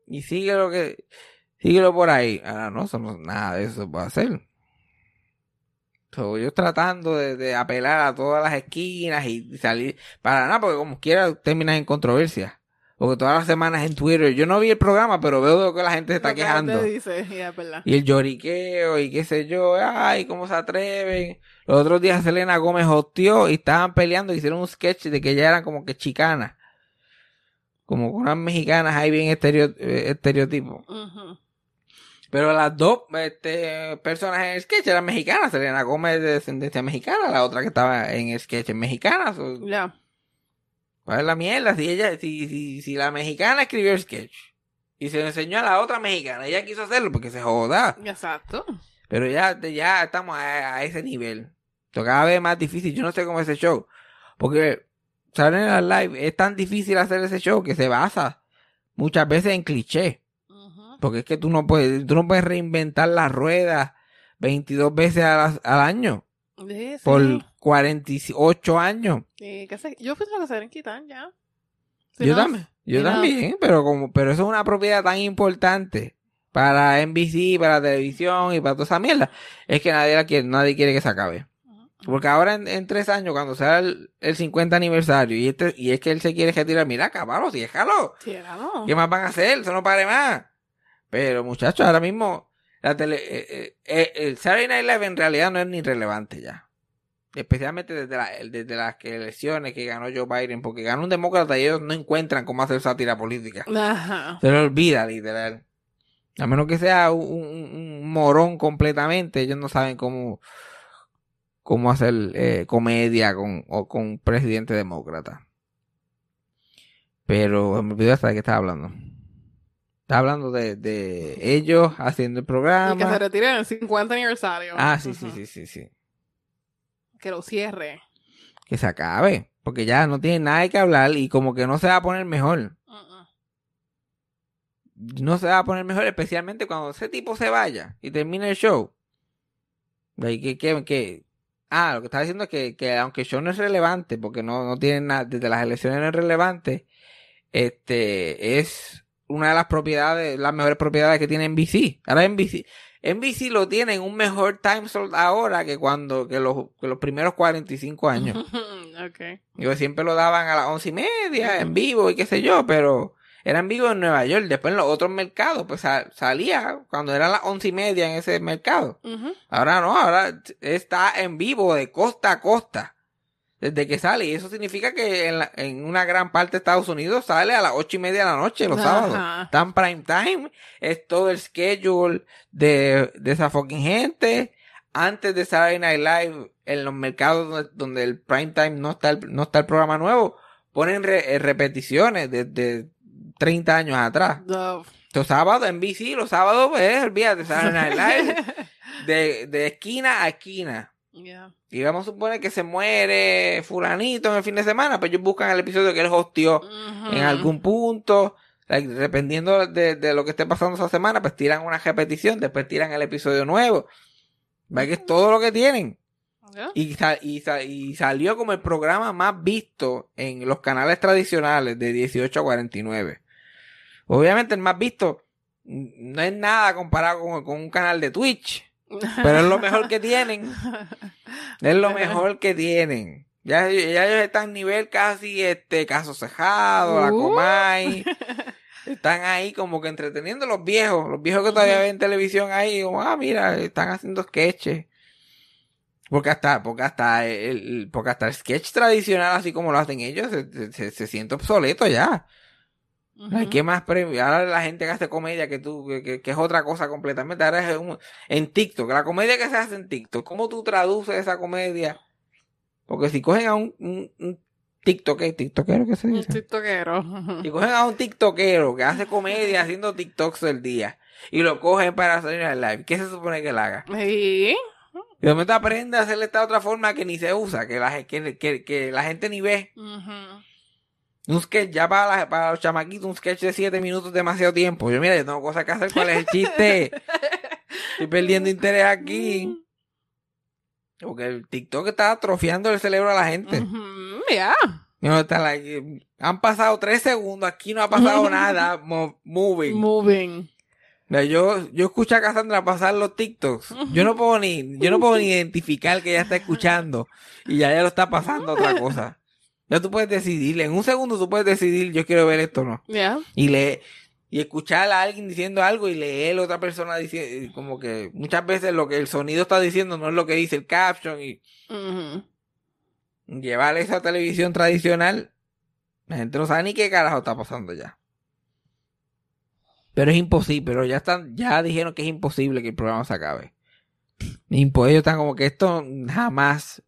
Y sigue lo que, síguelo por ahí. Ahora no, eso no, nada de eso puede hacer. So, yo tratando de, de apelar a todas las esquinas y salir para nada, porque como quiera terminas en controversia. Porque todas las semanas en Twitter, yo no vi el programa, pero veo que la gente se está quejando. dice, yeah. Y el lloriqueo y qué sé yo, ay, cómo se atreven. Los otros días Selena Gómez hostió y estaban peleando, hicieron un sketch de que ya eran como que chicanas. Como unas mexicanas ahí bien estereo, eh, estereotipo. Pero las dos este, personas en el sketch eran mexicanas. Selena Gómez de descendencia mexicana, la otra que estaba en el sketch es mexicana. So, Yeah. ¿Cuál es la mierda? Si ella, si, si, si la mexicana escribió el sketch y se lo enseñó a la otra mexicana, ella quiso hacerlo porque se joda. Exacto. Pero ya, ya estamos a, a ese nivel. Cada vez es más difícil. Yo no sé cómo es ese show. Porque Saturday Night Live es tan difícil hacer ese show que se basa muchas veces en cliché. Ujú. Porque es que tú no puedes, tú no puedes reinventar las ruedas 22 veces al, al año. Sí, sí. Por 48 años. Sí. Yo pienso que se deben quitar ya. Si yo no, también. Yo si no- también, pero como, pero eso es una propiedad tan importante para NBC, para la televisión y para toda esa mierda. Es que nadie la quiere, nadie quiere que se acabe. Porque ahora en, en tres años, cuando sea el, el 50 aniversario, y este, y es que él se quiere retirar, mira, acabarlo, déjalo. Sí. ¿Qué más van a hacer? Eso no pare más. Pero muchachos, ahora mismo la tele, eh, eh, eh, el Saturday Night Live en realidad no es ni relevante ya. Especialmente desde, la- desde las elecciones que ganó Joe Biden, porque ganó un demócrata y ellos no encuentran cómo hacer sátira política. Ajá. Se lo olvida, literal. A menos que sea un, un- un morón completamente, ellos no saben cómo, cómo hacer eh, comedia con, o con un presidente demócrata. Pero me olvidé hasta de qué estaba hablando. Estaba hablando de, de ellos haciendo el Y que se programa. retire en el 50 aniversario. Ah, sí, sí, sí, sí, sí. Que lo cierre. Que se acabe. Porque ya no tiene nada que hablar y como que no se va a poner mejor. Uh-uh. no se va a poner mejor, especialmente cuando ese tipo se vaya y termine el show. Que, que, que- ah, lo que estaba diciendo es que, que aunque el show no es relevante, porque no, no tiene nada, desde las elecciones no es relevante, este, es una de las propiedades, las mejores propiedades que tiene NBC. Ahora NBC, NBC lo tiene en un mejor time slot ahora que cuando, que los, que los primeros 45 años. ok. Digo, siempre lo daban a las once y media en vivo y qué sé yo, pero era en vivo en Nueva York. Después en los otros mercados, pues sa- salía cuando eran las once y media en ese mercado. Ahora no, ahora está en vivo de costa a costa. Desde que sale. Y eso significa que en, la- en una gran parte de Estados Unidos sale a las ocho y media de la noche los Ajá. sábados. Tan prime time. Es todo el schedule de, de esa fucking gente. Antes de Saturday Night Live, en los mercados donde, donde el prime time no está el, no está el programa nuevo, ponen re- eh, repeticiones de, de 30 años atrás. Los sábados en BC, los sábados, pues, olvídate, Saturday Night Live, de, de esquina a esquina. Yeah. Y vamos a suponer que se muere fulanito en el fin de semana, pues ellos buscan el episodio que él hostió en algún punto. like, dependiendo de, de lo que esté pasando esa semana, pues tiran una repetición, después tiran el episodio nuevo. ¿Ve que es todo lo que tienen? Yeah. Y, sa- y, sa- y salió como el programa más visto en los canales tradicionales de 18 a 49. Obviamente el más visto no es nada comparado con, con un canal de Twitch, pero es lo mejor que tienen. Es lo mejor que tienen. Ya, ya ellos están a nivel casi este caso cejado, la Uh. Comay. Están ahí como que entreteniendo a los viejos, los viejos que todavía ven televisión ahí, como, ah, mira, están haciendo sketches. Porque hasta, porque hasta el, el- porque hasta el sketch tradicional, así como lo hacen ellos, se, se- se siente obsoleto ya. Ay, Ujú. ¿Qué más premio? Ahora la gente que hace comedia que tú, que, que- que es otra cosa completamente. Ahora es un- en TikTok, la comedia que se hace en TikTok, ¿cómo tú traduces esa comedia? Porque si cogen a un, un, un TikToker, TikTokero que se Un dice. tiktokero. Si cogen a un TikTokero que hace comedia haciendo TikToks del día y lo cogen para hacer el live, ¿qué se supone que él haga? Sí. Y de momento aprende a hacerle esta otra forma que ni se usa, que la, que, que, que la gente ni ve. Un sketch, ya para, la- para los chamaquitos, un sketch de 7 minutos es demasiado tiempo. Yo, mira, yo tengo cosas que hacer. ¿Cuál es el chiste? Estoy perdiendo interés aquí. Porque el TikTok está atrofiando el cerebro a la gente. Ujú. Yeah. Y uno está like, han pasado 3 segundos, aquí no ha pasado nada. mo- moving. Moving. Yo, yo escucho a Cassandra pasar los TikToks. Yo no puedo ni, yo no puedo ni identificar que ella está escuchando y ya ya lo está pasando otra cosa. Ya tú puedes decidir, en un segundo tú puedes decidir, yo quiero ver esto o no. Yeah. Y leer, y escuchar a alguien diciendo algo y leer a otra persona diciendo, como que muchas veces lo que el sonido está diciendo no es lo que dice el caption y llevar esa televisión tradicional, la gente no sabe ni qué carajo está pasando ya. Pero es imposible, pero ya están, ya dijeron que es imposible que el programa se acabe. Impo- ellos están como que esto jamás.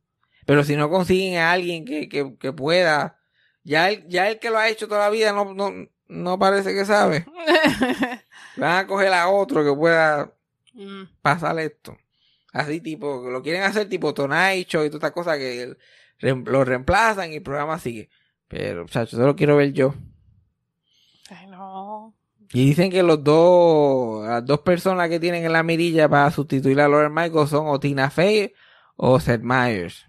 Pero si no consiguen a alguien que, que, que pueda, ya el, ya el que lo ha hecho toda la vida no, no, no parece que sabe. Van a coger a otro que pueda Mm. pasar esto. Así tipo, lo quieren hacer tipo Tonight Show y todas estas cosas que lo reemplazan y el programa sigue. Pero, muchachos, eso lo quiero ver yo. Ay, no. Y dicen que los dos, las dos personas que tienen en la mirilla para sustituir a Lauren Michaels son o Tina Fey o Seth Meyers.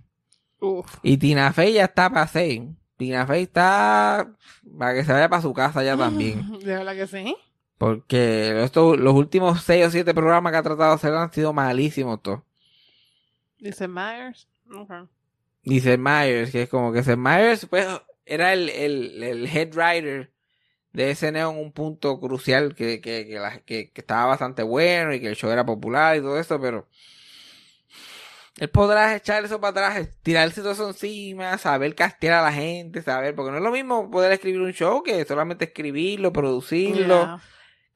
Uf. Y Tina Fey ya está para seis. Tina Fey está para que se vaya para su casa ya también. De verdad que sí. Porque estos, los últimos seis o siete programas que ha tratado de hacer han sido malísimos todos. Dice Myers. Seth Meyers, que es como que Seth Meyers pues, era el, el, el head writer de SNL en un punto crucial que, que, que, la- que- que estaba bastante bueno y que el show era popular y todo eso, pero él podrá echar eso para atrás, tirarse todo eso encima, saber castear a la gente, saber, porque no es lo mismo poder escribir un show que solamente escribirlo, producirlo, Yeah.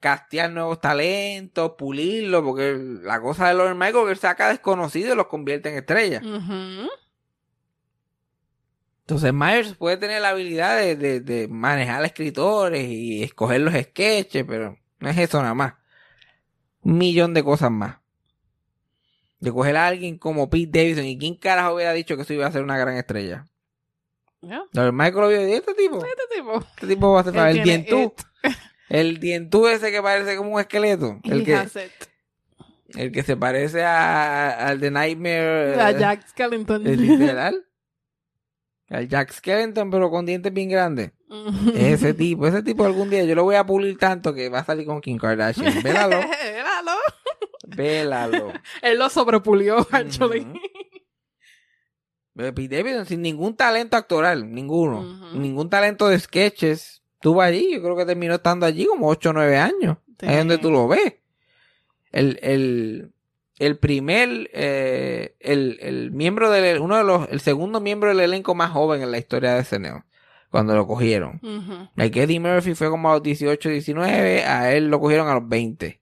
castear nuevos talentos, pulirlo, porque la cosa de Lauren Michael que él saca desconocidos y los convierte en estrellas. Entonces Myers puede tener la habilidad de, de, de manejar escritores y escoger los sketches, pero no es eso nada más. Un millón de cosas más. De coger a alguien como Pete Davidson y quién carajo hubiera dicho que eso iba a ser una gran estrella. Yeah. Lauren Michael lo vio y este tipo, Este tipo. este tipo va a ser el tiene dientú. El dientú ese que parece como un esqueleto. El que, el que se parece a- al de Nightmare. A Jack Skellington. el literal. Al Jack Skellington, pero con dientes bien grandes. Ese tipo, ese tipo algún día yo lo voy a pulir tanto que va a salir con Kim Kardashian. Vélalo, Míralo. Vélalo. Él lo sobrepulió, actually. Pero Pete Davidson sin ningún talento actoral, ninguno. Ningún talento de sketches. Estuvo allí, yo creo que terminó estando allí como 8 o 9 años. Sí. Ahí es donde tú lo ves. El, el, el primer, eh, el, el miembro del, uno de los, el segundo miembro del elenco más joven en la historia de SNL. Cuando lo cogieron. Ujú. Like Eddie Murphy fue como a los 18, 19, a él lo cogieron a los 20.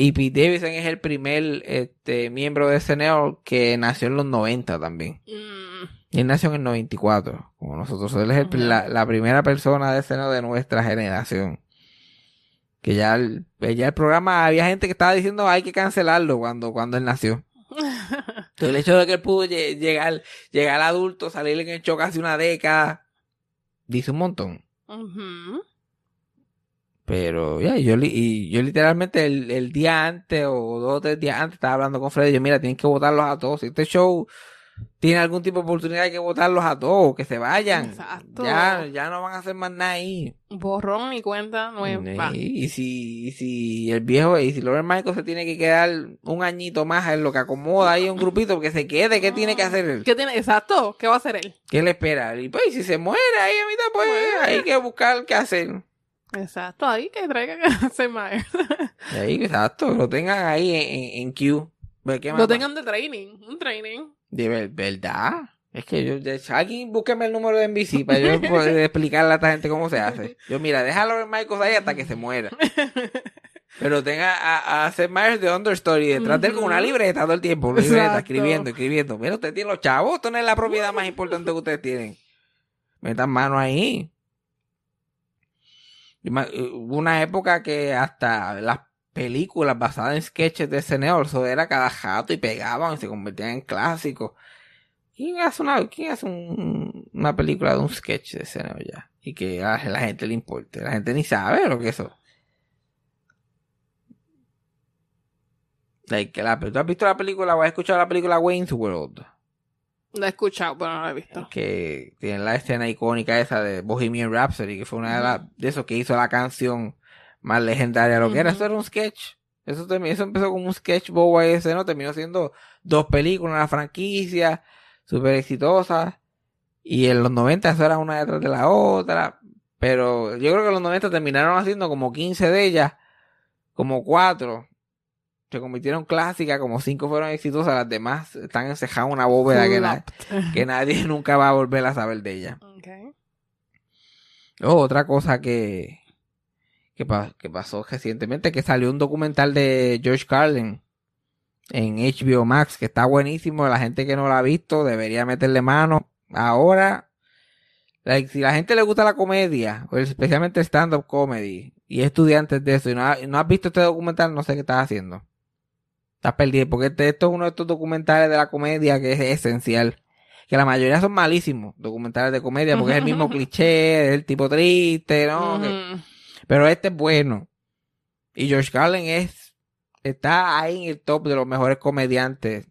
Y Pete Davidson es el primer este, miembro de SNL que nació en los 90 también. Mm. Él nació en el 94, como nosotros. Él es el- la, la primera persona de SNL de nuestra generación. Que ya el, ya el programa, había gente que estaba diciendo hay que cancelarlo cuando, cuando él nació. Entonces, el hecho de que él pudo lle- llegar, llegar adulto, salir en el show casi una década, dice un montón. Ujú. Pero ya, yo, li- y yo literalmente el, el día antes o dos o tres días antes estaba hablando con Freddy. Yo, mira, tienen que votarlos a todos. Si este show tiene algún tipo de oportunidad, hay que votarlos a todos, que se vayan. Exacto. Ya, ya no van a hacer más nada ahí. Borrón y cuenta nueva. Y, y si, y si el viejo, y si Lauren Michael se tiene que quedar un añito más en lo que acomoda ahí un grupito, porque se quede, ¿qué tiene que hacer él? ¿Qué tiene? Exacto. ¿Qué va a hacer él? ¿Qué le espera? Y pues, si se muere ahí a mitad, pues hay que buscar qué hacer. Exacto. Ahí que traiga que hacer Myers. Y ahí, exacto, lo tengan ahí en, en, en queue. Más Lo tengan de training. Un training. De ver- verdad. Es que yo, de- alguien búsqueme el número de NBC para yo poder explicarle a esta gente cómo se hace. Yo, mira, déjalo en Michael ahí hasta que se muera. Pero tenga a, a hacer Myers de Understory detrás de él con una libreta todo el tiempo. Una libreta, Exacto. escribiendo, escribiendo. Mira, usted tiene los chavos, esto no es la propiedad más importante que ustedes tienen. Metan mano ahí. Me- Hubo una época que hasta las películas basadas en sketches de SNL, eso era cada jato y pegaban y se convertían en clásicos. ¿Quién hace una, quién hace un- una película de un sketch de SNL ya? Y que a la gente le importe. La gente ni sabe lo que eso. Like, la, ¿Tú has visto la película o has escuchado la película Wayne's World? Lo he escuchado, pero no lo he visto. que tiene la escena icónica esa de Bohemian Rhapsody, que fue una de, las de esos que hizo la canción más legendaria de lo que era. Eso era un sketch. Eso, termi- eso empezó como un sketch bobo ahí ese, ¿no? Terminó siendo dos películas, una franquicia, súper exitosa. Y en los 90 eso era una detrás de la otra. Pero yo creo que en los 90 terminaron haciendo como 15 de ellas, como cuatro. Se convirtieron clásicas, como cinco fueron exitosas, las demás están encejadas en una bóveda que, na- Flopped. que nadie nunca va a volver a saber de ella. Ok. Oh, otra cosa que, que, pa- que pasó recientemente, que salió un documental de George Carlin en HBO Max, que está buenísimo. La gente que no lo ha visto debería meterle mano. Ahora, like, si la gente le gusta la comedia, o especialmente stand-up comedy, y es estudiantes de eso, y no, ha- y no has visto este documental, no sé qué estás haciendo. Estás perdido. Porque este- esto es uno de estos documentales de la comedia que es esencial. Que la mayoría son malísimos, documentales de comedia, porque es el mismo cliché, es el tipo triste, ¿no? Que-. Pero este es bueno. Y George Carlin es, está ahí en el top de los mejores comediantes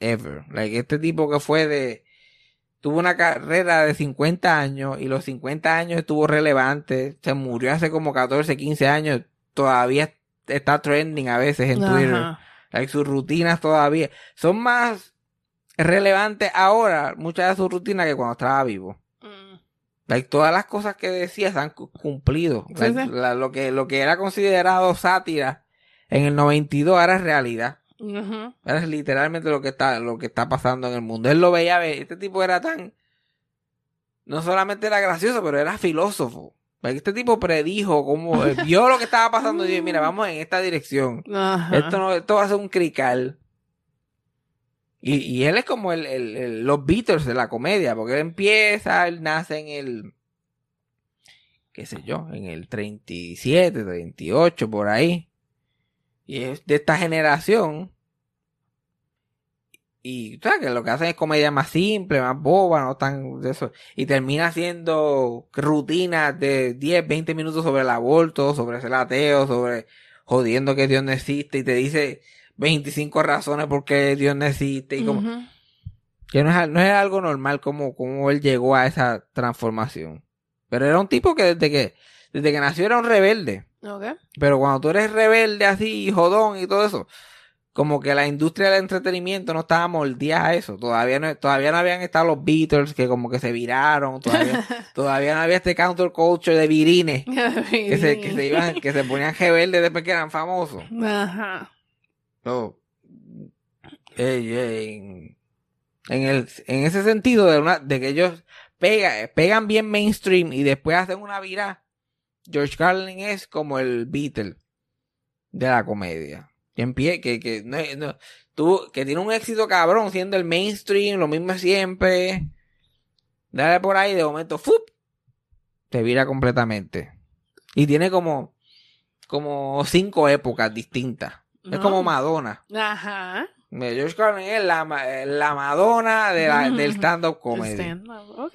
ever. Like, este tipo que fue de, tuvo una carrera de 50 años y los 50 años estuvo relevante. Se murió hace como 14, 15 años. Todavía está trending a veces en Twitter. Ajá. Like, sus rutinas todavía son más relevantes ahora, muchas de sus rutinas, que cuando estaba vivo. Mm. Like, todas las cosas que decía se han cu- cumplido. Sí, Like, sí. la- lo, que, lo que era considerado sátira en el 92 ahora es realidad. Es literalmente lo que está, lo que está pasando en el mundo. Él lo veía, ve- este tipo era tan, no solamente era gracioso, pero era filósofo. Like, este tipo predijo cómo, eh, vio lo que estaba pasando y dijo, mira, vamos en esta dirección. Ajá. Esto no, esto va a ser un crical. Y, y él es como el, el- el- los Beatles de la comedia, porque él empieza, él nace en el, qué sé yo, en el 37, 38, por ahí. Y es de esta generación. Y, ¿sabes? Que lo que hacen es comedia más simple, más boba, no tan de eso. Y termina haciendo rutinas de 10, 20 minutos sobre el aborto, sobre ser ateo, sobre jodiendo que Dios no existe y te dice 25 razones por qué Dios no existe y como que no es, no es algo normal como, como él llegó a esa transformación. Pero era un tipo que desde que desde que nació era un rebelde. Ok. Pero cuando tú eres rebelde así, jodón y todo eso, como que la industria del entretenimiento no estaba moldeada a eso. Todavía no, todavía no habían estado los Beatles que como que se viraron. Todavía, todavía no había este counterculture de virines que se, que se iban, que se ponían rebeldes después que eran famosos. Ajá. No. Ey, ey, en, el, en ese sentido de una, de que ellos pega, pegan bien mainstream y después hacen una vira, George Carlin es como el Beatle de la comedia. Que empie- que, que, no, no- tuvo- que tiene un éxito cabrón siendo el mainstream, lo mismo siempre. Dale por ahí, de momento, ¡fup! Se vira completamente. Y tiene como, como cinco épocas distintas. Es como Madonna. Ajá. George Carlin es la, la Madonna de la- del stand-up comedy. Stand up. Ok.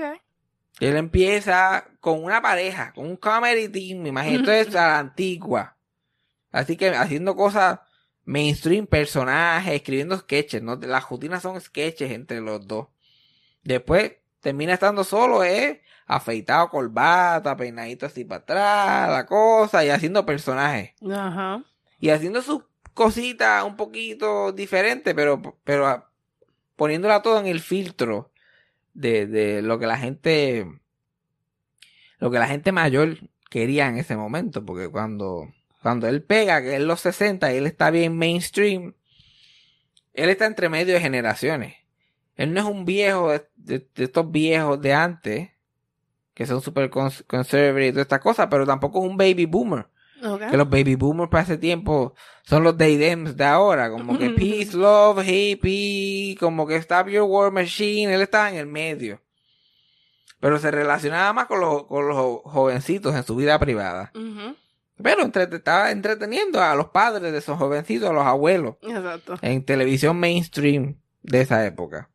Él empieza con una pareja, con un comedy team, me imagino, esto es a la antigua. Así que haciendo cosas mainstream, personajes, escribiendo sketches, ¿no? Las rutinas son sketches entre los dos. Después termina estando solo, ¿eh? Afeitado, corbata, peinadito así para atrás, la cosa, y haciendo personajes. Ajá. y haciendo sus cositas un poquito diferentes, pero, pero ah, poniéndola todo en el filtro de, de lo que la gente, lo que la gente mayor quería en ese momento, porque cuando, cuando él pega, que es los 60 y él está bien mainstream, él está entre medio de generaciones. Él no es un viejo de, de- de estos viejos de antes, que son super cons- conservative y todas estas cosas, pero tampoco es un baby boomer Ok. que los baby boomers para ese tiempo son los day dems de ahora, como que peace, love, hippie, como que stop your war machine, él estaba en el medio. Pero se relacionaba más con los, con los jo- jovencitos en su vida privada. Pero entrete- estaba entreteniendo a los padres de esos jovencitos, a los abuelos, Exacto. en televisión mainstream de esa época.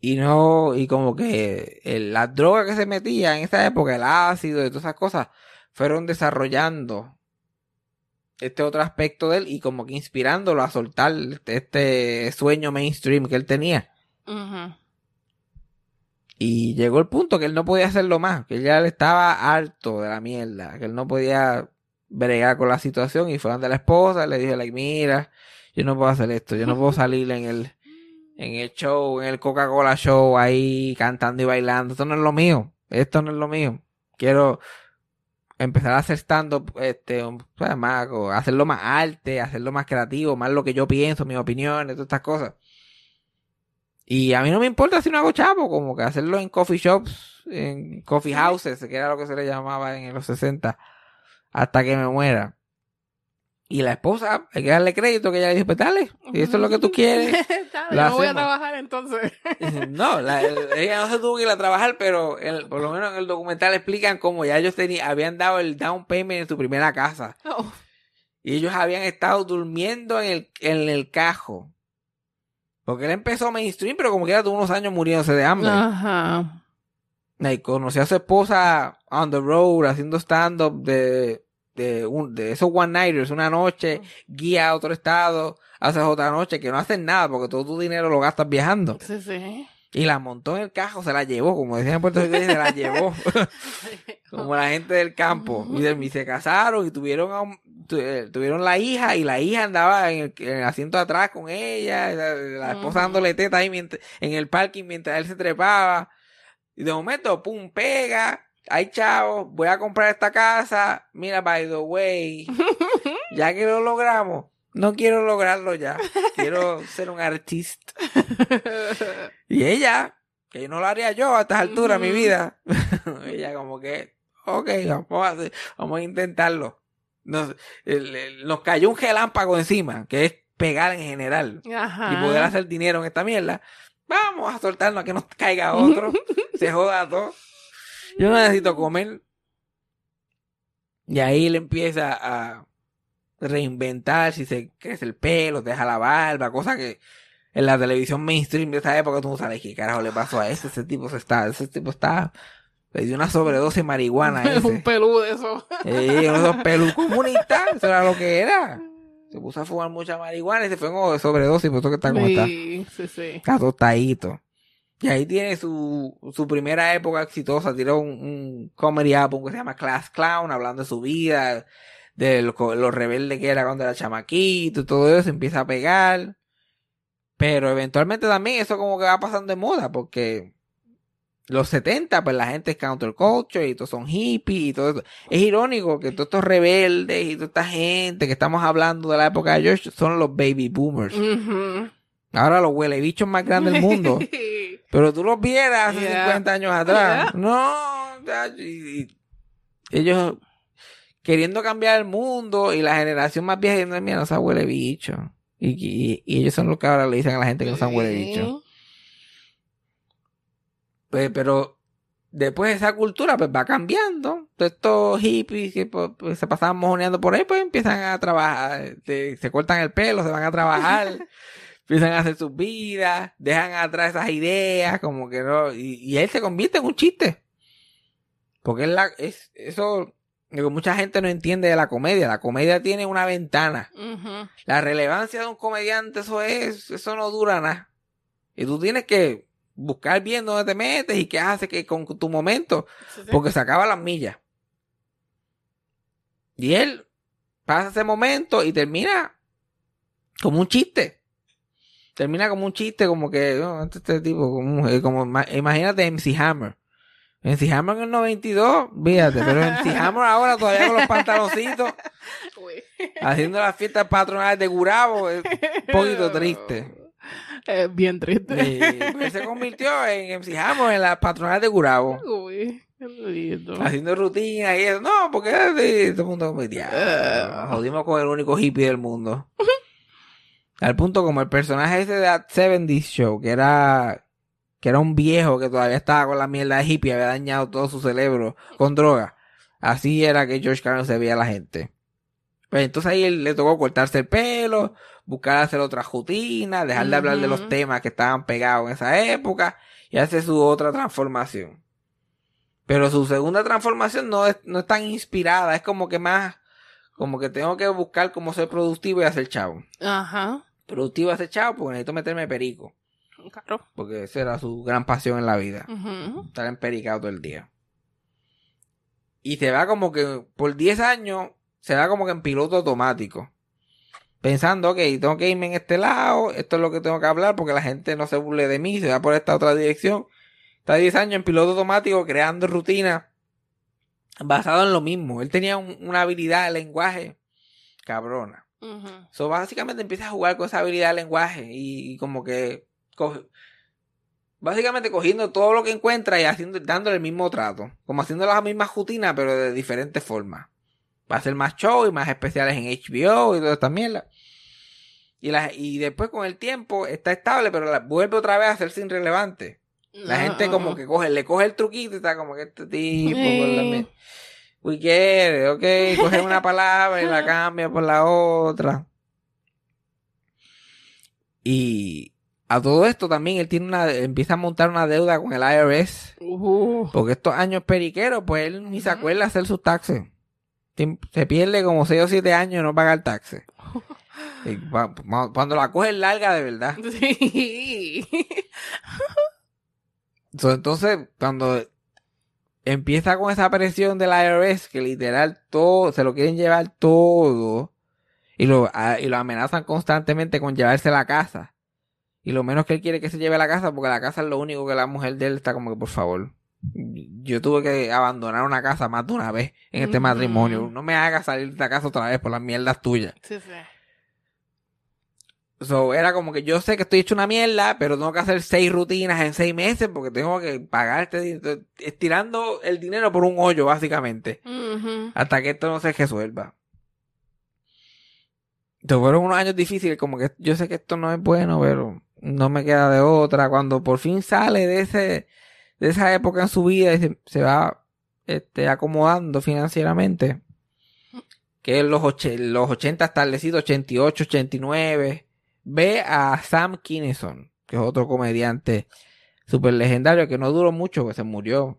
Y no, y como que el- las drogas que se metía en esa época, el ácido y todas esas cosas, fueron desarrollando este otro aspecto de él y como que inspirándolo a soltar este, sueño mainstream que él tenía. Y llegó el punto que él no podía hacerlo más, que ya él estaba harto de la mierda, que él no podía bregar con la situación y fue donde la esposa le dijo, like, mira, yo no puedo hacer esto, yo no puedo salir en el, en el show, en el Coca-Cola show ahí cantando y bailando, esto no es lo mío, esto no es lo mío, quiero empezar a hacer stand-up, este, pues, más, hacerlo más arte, hacerlo más creativo, más lo que yo pienso, mis opiniones, todas estas cosas. Y a mí no me importa si no hago chavo, como que hacerlo en coffee shops, en coffee houses, que era lo que se le llamaba en los 60, hasta que me muera. Y la esposa, hay que darle crédito que ella le dijo, pues dale, si esto es lo que tú quieres. Dale, no voy a trabajar entonces. No, la- el- ella no se tuvo que ir a trabajar, pero el- por lo menos en el documental explican cómo ya ellos tenían, habían dado el down payment en su primera casa. Oh. Y ellos habían estado durmiendo en el, en el cajo. Porque él empezó mainstream, pero como que era tuvo unos años muriéndose de hambre. Ajá. Y conoció a su esposa on the road, haciendo stand-up de, de, un, de esos one-nighters, una noche, guía a otro estado, haces otra noche, que no hacen nada porque todo tu dinero lo gastas viajando. Sí, sí. Y la montó en el cajo, se la llevó, como decían en Puerto Rico, se la llevó. como la gente del campo. Y, se casaron y tuvieron a un- tuvieron la hija y la hija andaba en el, en el asiento de atrás con ella, la, la esposa dándole teta ahí mientras- en el parking mientras él se trepaba. Y de momento, pum, pega. Ay, chavo, voy a comprar esta casa. Mira, by the way, ya que lo logramos, no quiero lograrlo ya. Quiero ser un artista. Y ella, que no lo haría yo a estas alturas de mi vida, ella como que, ok, vamos a, hacer- vamos a intentarlo. Nos, nos cayó un relámpago encima, que es pegar en general, Ajá. y poder hacer dinero en esta mierda. Vamos a soltarnos a que nos caiga otro, se joda todo. Yo no necesito comer. Y ahí él empieza a reinventar si se crece el pelo, deja la barba, cosa que en la televisión mainstream de esa época tú no sabes qué carajo le pasó a ese, ese tipo se está, ese tipo está, le dio una sobredosis de marihuana a un peludo de eso. Uno de esos pelus comunistas, eso era lo que era. Se puso a fumar mucha marihuana y se fue de sobredosis, por eso que está como está. Sí, sí, sí. Está tostadito. Y ahí tiene su, su primera época exitosa. Tiró un, un comedy album que se llama Class Clown, hablando de su vida, de lo, lo rebelde que era cuando era chamaquito y todo eso. Empieza a pegar. Pero eventualmente también eso como que va pasando de moda, porque los 70, pues la gente es counterculture y todos son hippies y todo eso. Es irónico que todos estos rebeldes y toda esta gente que estamos hablando de la época de George son los baby boomers. Ahora los huele bichos más grandes del mundo. Pero tú los vieras hace Yeah. 50 años atrás. Yeah. No, ya, y- y ellos queriendo cambiar el mundo y la generación más vieja diciendo, mira, no se huele bicho. Y ellos son los que ahora le dicen a la gente que no se huele bicho. Pues, pero después esa cultura pues va cambiando. Todos estos hippies que pues, pues, se pasaban mojoneando por ahí, pues empiezan a trabajar, se, se cortan el pelo, se van a trabajar, empiezan a hacer sus vidas, dejan atrás esas ideas, como que no, y, y él se convierte en un chiste. Porque es la, es, eso, lo que mucha gente no entiende de la comedia. La comedia tiene una ventana. La relevancia de un comediante, eso es, eso no dura nada. Y tú tienes que buscar bien dónde te metes y qué haces que con tu momento, Sí, sí. porque se acaba las millas. Y él pasa ese momento y termina como un chiste. Termina como un chiste, como que, oh, este, este tipo, como, como, ma- imagínate MC Hammer. MC Hammer en el 92, fíjate, pero MC Hammer ahora todavía con los pantaloncitos, haciendo las fiestas patronales de Gurabo, es un poquito triste. Eh, bien triste. Se convirtió en MC en las patronales de Gurabo. Uy, qué lindo. Haciendo rutina y eso. No, porque sí, todo el mundo como, "Diablo, Ah. jodimos con el único hippie del mundo. Al punto como el personaje ese de That 70 Show, que era que era un viejo que todavía estaba con la mierda de hippie, había dañado todo su cerebro con droga. Así era que George Carlin se veía a la gente. Pues entonces ahí le tocó cortarse el pelo, buscar hacer otra rutina, dejar de hablar de los temas que estaban pegados en esa época y hacer su otra transformación. Pero su segunda transformación no es, no es tan inspirada, es como que más, como que tengo que buscar cómo ser productivo y hacer chavo. Ajá. Productivo y hacer chavo porque necesito meterme perico, Claro. porque esa era su gran pasión en la vida, Ujú. estar empericado todo el día. Y se va como que por 10 años, se va como que en piloto automático. Pensando, ok, tengo que irme en este lado, esto es lo que tengo que hablar porque la gente no se burle de mí, se va por esta otra dirección. Está 10 años en piloto automático creando rutinas basado en lo mismo. Él tenía un- una habilidad de lenguaje cabrona. So, básicamente empieza a jugar con esa habilidad de lenguaje y, y como que coge- básicamente cogiendo todo lo que encuentra y haciendo, dándole el mismo trato, como haciendo las mismas rutinas pero de diferentes formas. Va a hacer más show y más especiales en HBO y esta mierda. Y, la, y después con el tiempo está estable, pero la- vuelve otra vez a hacerse irrelevante. La gente como que coge, le coge el truquito y está como que este tipo, Sí. We get it, ok, coge una palabra y la cambia por la otra. Y a todo esto también él tiene una, empieza a montar una deuda con el IRS. Uh, Porque estos años periqueros, pues él ni se acuerda hacer sus taxes. Se pierde como 6 o 7 años no pagar taxes. Y Cuando la coge larga de verdad. sí. So, entonces, cuando empieza con esa presión del IRS, que literal todo, se lo quieren llevar todo, y lo, a- y lo amenazan constantemente con llevarse la casa. Y lo menos que él quiere que se lleve la casa, porque la casa es lo único que la mujer de él está como que, por favor. Yo tuve que abandonar una casa más de una vez en este matrimonio. No me hagas salir de esta casa otra vez por las mierdas tuyas. Sí, sí. So, era como que yo sé que estoy hecho una mierda, pero tengo que hacer seis rutinas en seis meses porque tengo que pagar este dinero. Estirando el dinero por un hoyo, básicamente. Hasta que esto no se resuelva. Entonces, fueron unos años difíciles, como que yo sé que esto no es bueno, pero no me queda de otra. Cuando por fin sale de ese, de esa época en su vida y se, se va este, acomodando financieramente. Que en los, och- los 80 establecidos, 88, 89 ve a Sam Kinison, que es otro comediante súper legendario que no duró mucho, que se murió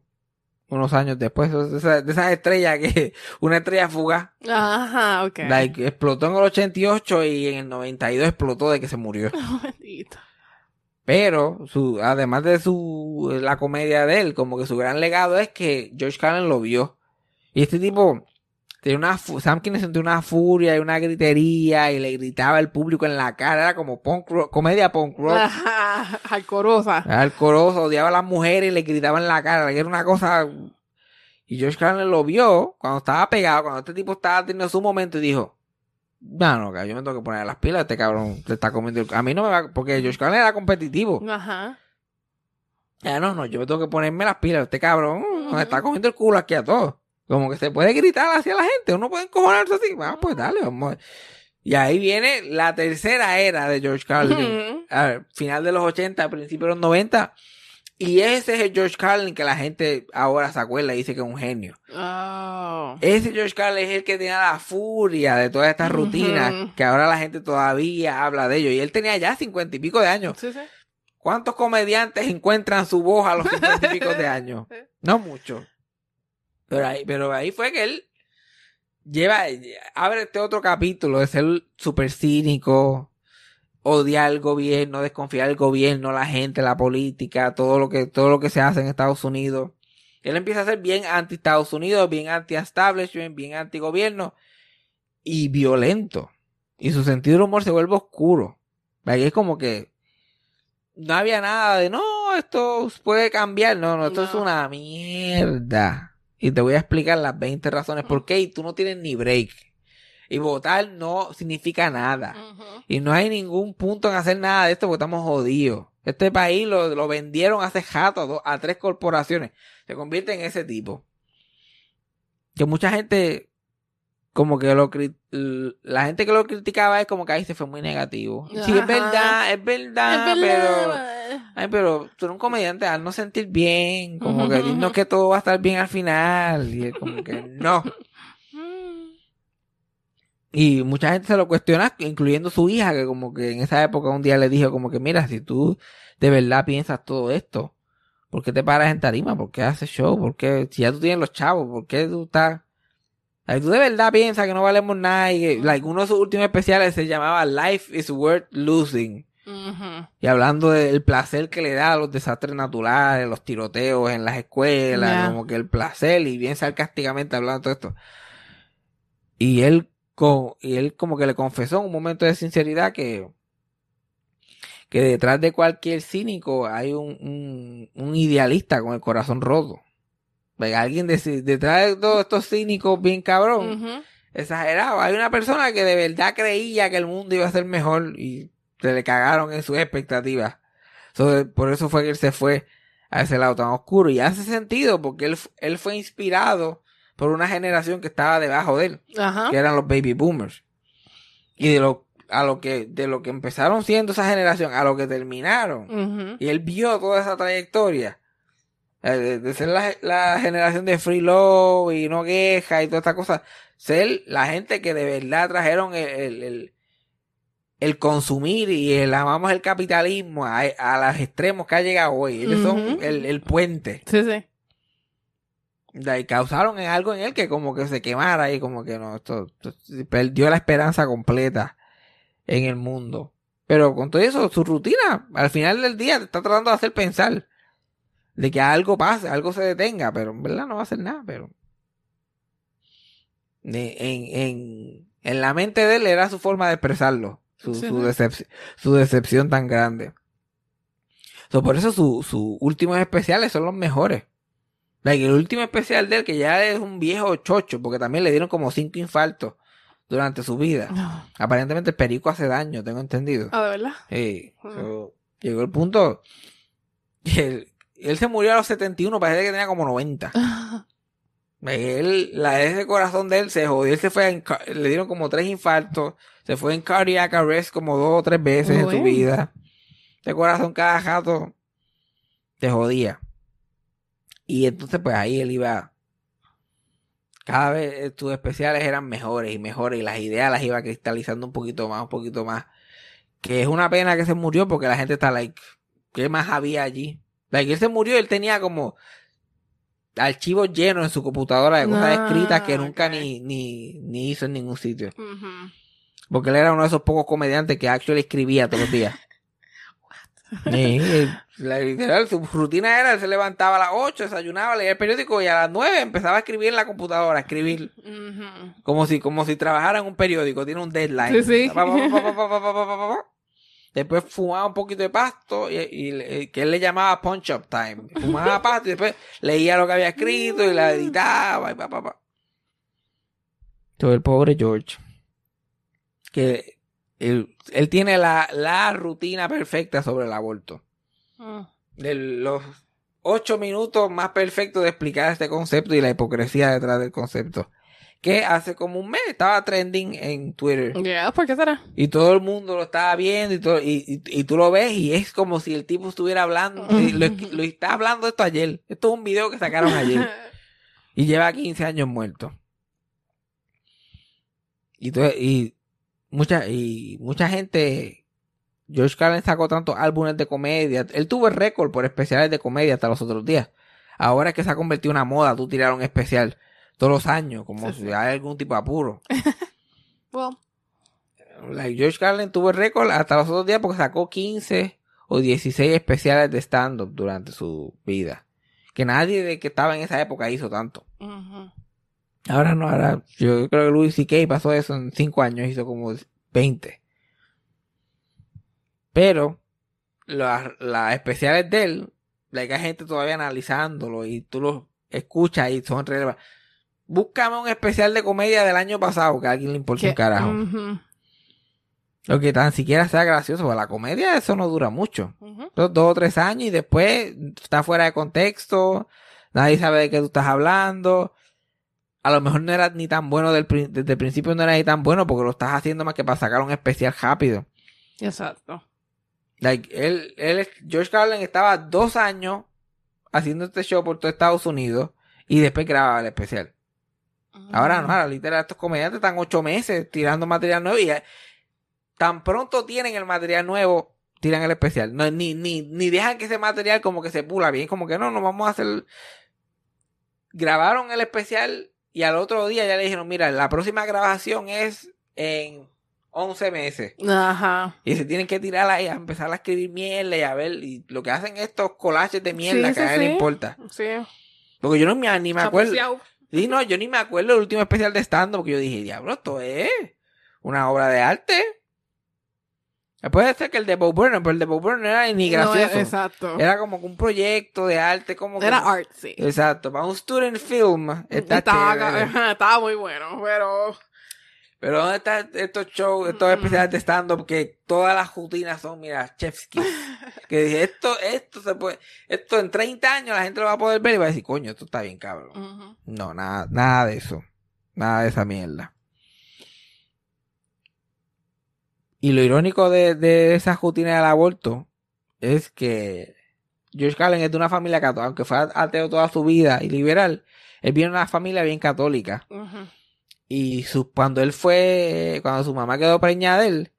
unos años después. De esas, de esas estrellas que, una estrella fugaz, Ajá, ok. like, explotó en el 88 y en el 92 explotó de que se murió. Bendito. Pero, su, además de su, la comedia de él, como que su gran legado es que George Carlin lo vio. Y este tipo, tenía una, Sam Kinison tenía una furia y una gritería y le gritaba al público en la cara, era como punk rock- comedia punk rock. Alcorosa. Alcoroso, odiaba a las mujeres y le gritaba en la cara, era una cosa... Y George Carlin lo vio cuando estaba pegado, cuando este tipo estaba teniendo su momento y dijo, no, no, que yo me tengo que poner las pilas, este cabrón se está comiendo el... A mí no me va... Porque George Carlin era competitivo. Ajá. Ya no, no, yo me tengo que ponerme las pilas, este cabrón nos está comiendo el culo aquí a todos. Como que se puede gritar hacia la gente, uno puede encojonarse así. Ah, pues dale, vamos. Y ahí viene la tercera era de George Carlin. A ver, final de los 80, principios de los 90. Y ese es el George Carlin que la gente ahora se acuerda y dice que es un genio. Oh. Ese George Carlin es el que tenía la furia de todas estas rutinas que ahora la gente todavía habla de ellos. Y él tenía ya cincuenta y pico de años. Sí, sí. ¿Cuántos comediantes encuentran su voz a los cincuenta y pico de años? No mucho. Pero ahí, pero ahí fue que él lleva, abre este otro capítulo de ser súper cínico, odiar al gobierno, desconfiar del gobierno, la gente, la política, todo lo que, todo lo que se hace en Estados Unidos. Él empieza a ser bien anti Estados Unidos, bien anti establishment, bien anti gobierno y violento. Y su sentido del humor se vuelve oscuro. Ahí es como que no había nada de no, esto puede cambiar. No, no, esto No. es una mierda. Y te voy a explicar las 20 razones por qué. Y tú no tienes ni break. Y votar no significa nada. Y no hay ningún punto en hacer nada de esto porque estamos jodidos. Este país lo, lo vendieron hace jato a, dos- a tres corporaciones. Se convierte en ese tipo. Que mucha gente, como que lo la gente que lo criticaba es como que ahí se fue muy negativo. Sí, es Ajá. verdad, es verdad, Es pero... Ay, pero tú eres un comediante, al no sentir bien, como que dinos que todo va a estar bien al final. Y es como que no. Y mucha gente se lo cuestiona, incluyendo su hija, que como que en esa época un día le dijo como que, mira, si tú de verdad piensas todo esto, ¿por qué te paras en tarima? ¿Por qué haces show? ¿Por qué, si ya tú tienes los chavos, ¿por qué tú estás... Ay, tú de verdad piensas que no valemos nada y que, like, uno de sus últimos especiales se llamaba Life is Worth Losing. Y hablando del placer que le da a los desastres naturales, los tiroteos en las escuelas, como que el placer, y bien sarcásticamente hablando de todo esto. Y él, y él como que le confesó en un momento de sinceridad que, que detrás de cualquier cínico hay un, un, un idealista con el corazón roto. Alguien de- detrás de todos estos cínicos bien cabrón Ujú. exagerado. Hay una persona que de verdad creía que el mundo iba a ser mejor y se le cagaron en sus expectativas. So, por eso fue que él se fue a ese lado tan oscuro. Y hace sentido porque él, él fue inspirado por una generación que estaba debajo de él, Ajá. que eran los baby boomers. Y de lo, a lo que, de lo que empezaron siendo esa generación, a lo que terminaron. Y él vio toda esa trayectoria. Eh, De, de ser la, la generación de free love y no queja y todas estas cosas. Ser la gente que de verdad trajeron el, el, el- el consumir y el amamos el capitalismo a, a los extremos que ha llegado hoy. Ellos son el, el puente. Sí, sí. Ahí causaron en algo en él que como que se quemara y como que no, esto, esto- perdió la esperanza completa en el mundo. Pero con todo eso, su rutina, al final del día, te está tratando de hacer pensar de que algo pase, algo se detenga, pero en verdad no va a hacer nada, pero en, en, en la mente de él era su forma de expresarlo, su, Sí, su, decepción tan grande. So, por eso sus su últimos especiales son los mejores. Like, el último especial de él, que ya es un viejo chocho, porque también le dieron como cinco infartos durante su vida. Ah, Aparentemente el perico hace daño, tengo entendido. ¿de verdad? Sí, Ah. so, llegó el punto que él, él se murió a los 71, parece que tenía como 90. Él, la ese corazón de él se jodió, él se fue, en le dieron como tres infartos, se fue en cardiac arrest como dos o tres veces en su vida. Ese corazón cada rato te jodía. Y entonces pues ahí él iba, cada vez eh, sus especiales eran mejores y mejores y las ideas las iba cristalizando un poquito más, un poquito más. Que es una pena que se murió porque la gente está like, ¿qué más había allí? Like, él se murió y él tenía como archivos llenos en su computadora de cosas Ah, escritas que nunca ok. ni, ni, ni hizo en ningún sitio. Porque él era uno de esos pocos comediantes que actually escribía todos los días. Eh, la, su rutina era, él se levantaba a las 8, desayunaba, leía el periódico y a las 9 empezaba a escribir en la computadora, a escribir. Como si como si trabajara en un periódico, tiene un deadline. Sí, sí. Después fumaba un poquito de pasto y, eh, que él le llamaba punch up time. Fumaba pasto y después leía lo que había escrito y la mm. editaba y pa, pa, pa. Todo el pobre George. Que él, él tiene la, la rutina perfecta sobre el aborto. Mm. De los ocho minutos más perfectos de explicar este concepto y la hipocresía detrás del concepto. Que hace como un mes estaba trending en Twitter. Ya, ¿por qué será? Y todo el mundo lo estaba viendo y, todo, y, y- y tú lo ves y es como si el tipo estuviera hablando. y lo, lo está hablando esto ayer. Esto es un video que sacaron ayer. Y lleva 15 años muerto. Y, y, mucha, y mucha gente. George Carlin sacó tantos álbumes de comedia. Él tuvo el récord por especiales de comedia hasta los otros días. Ahora es que se ha convertido en una moda tú tirar un especial todos los años, como Sí, si hay algún tipo de apuro. Well, Like, George Carlin tuvo el récord hasta los otros días porque sacó 15 o 16 especiales de stand-up durante su vida. Que nadie de que estaba en esa época hizo tanto. Ahora no, ahora yo creo que Louis C.K. pasó eso en 5 años, hizo como 20. Pero las, las especiales de él, like, hay gente todavía analizándolo y tú los escuchas y son relevantes. Búscame un especial de comedia del año pasado que a alguien le importa un carajo. Lo que tan siquiera sea gracioso, porque la comedia eso no dura mucho. Dos o tres años y después está fuera de contexto, nadie sabe de qué tú estás hablando. A lo mejor no era ni tan bueno del, desde el principio, no era ni tan bueno porque lo estás haciendo más que para sacar un especial rápido. Exacto. Like, él, él, George Carlin estaba dos años haciendo este show por todo Estados Unidos y después grababa el especial. Ahora no, ahora literal, estos comediantes están ocho meses tirando material nuevo y tan pronto tienen el material nuevo, tiran el especial. No, ni, ni, ni dejan que ese material como que se pula bien, como que no, no vamos a hacer. Grabaron el especial y al otro día ya le dijeron, mira, la próxima grabación es en 11 meses. Ajá. Y se tienen que tirar ahí a empezar a escribir mierda y a ver, y lo que hacen estos collages de mierda Sí, que a sí, nadie le sí. importa. Sí. Porque yo no me, ni me acuerdo. Sí, no, yo ni me acuerdo del último especial de stand porque yo dije, diablo, esto es una obra de arte. Puede ser que el de Bob Burnham, pero el de Bob no era ni No, gracioso. exacto. era como un proyecto de arte, como que... Era artsy. Exacto, para un student film. Está estaba, estaba muy bueno, pero Pero ¿dónde están estos shows, estos Mm. especiales de stand-up que todas las rutinas son, mira, chefski? que dije, esto, esto se puede, esto en 30 años la gente lo va a poder ver y va a decir, coño, esto está bien cabrón. No, nada, nada de eso. Nada de esa mierda. Y lo irónico de, de esa rutina del aborto es que George Carlin es de una familia católica, aunque fue ateo toda su vida y liberal, él viene de una familia bien católica. Y su, cuando él fue, cuando su mamá quedó preñada de él,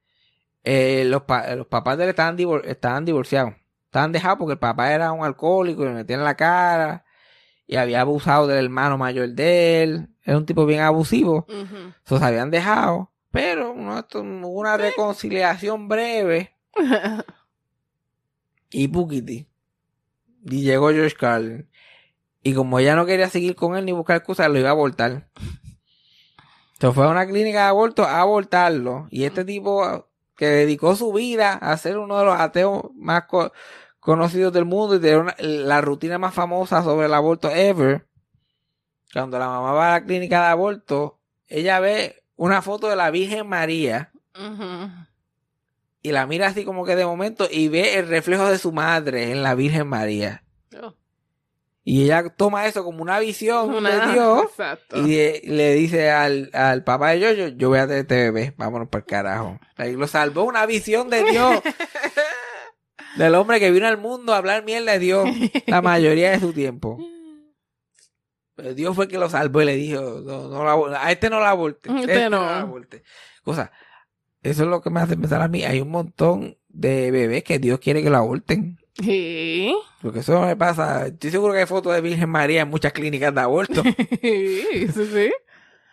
eh, los, pa- los papás de él estaban, divor- estaban divorciados. Estaban dejados porque el papá era un alcohólico y le metían en la cara. Y había abusado del hermano mayor de él. Era un tipo bien abusivo. So, se habían dejado. Pero no, esto, hubo una reconciliación breve. Y Pukiti. Y llegó George Carlin. Y como ella no quería seguir con él ni buscar excusas, lo iba a abortar. Se fue a una clínica de aborto a abortarlo. Y este tipo que dedicó su vida a ser uno de los ateos más co- conocidos del mundo y de una- la rutina más famosa sobre el aborto ever. Cuando la mamá va a la clínica de aborto, ella ve una foto de la Virgen María y la mira así como que de momento y ve el reflejo de su madre en la Virgen María. Oh. Y ella toma eso como una visión Una- de Dios Exacto. y le dice al, al papá de Yoyo, yo voy a tener este bebé, vámonos para el carajo. Ahí lo salvó una visión de Dios. del hombre que vino al mundo a hablar mierda de Dios la mayoría de su tiempo. Pero Dios fue que lo salvó y le dijo, no, no la a este no la aborte. Este no. la aborte. Cosa, eso es lo que me hace pensar a mí. Hay un montón de bebés que Dios quiere que lo aborten. Sí. Porque eso no me pasa. Estoy seguro que hay fotos de Virgen María en muchas clínicas de aborto. Sí, sí, sí.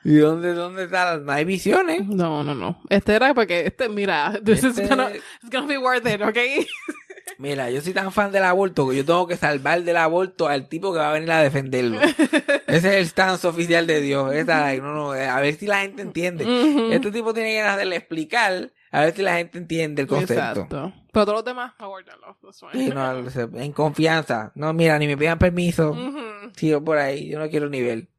¿Y dónde, dónde están? No hay visiones. No, no, no. Este era porque, este, mira, this is Este- gonna, it's gonna be worth it, ¿ok? Mira, yo soy tan fan del aborto que yo tengo que salvar del aborto al tipo que va a venir a defenderlo. Ese es el stance oficial de Dios. Esa, no, no, a ver si la gente entiende. Este tipo tiene que hacerle explicar a ver si la gente entiende el concepto. Exacto. Pero todos los demás, aguárdalo. That's fine. Sí, no, en confianza. No, mira, ni me pidan permiso. Ujú. Sigo por ahí. Yo no quiero nivel.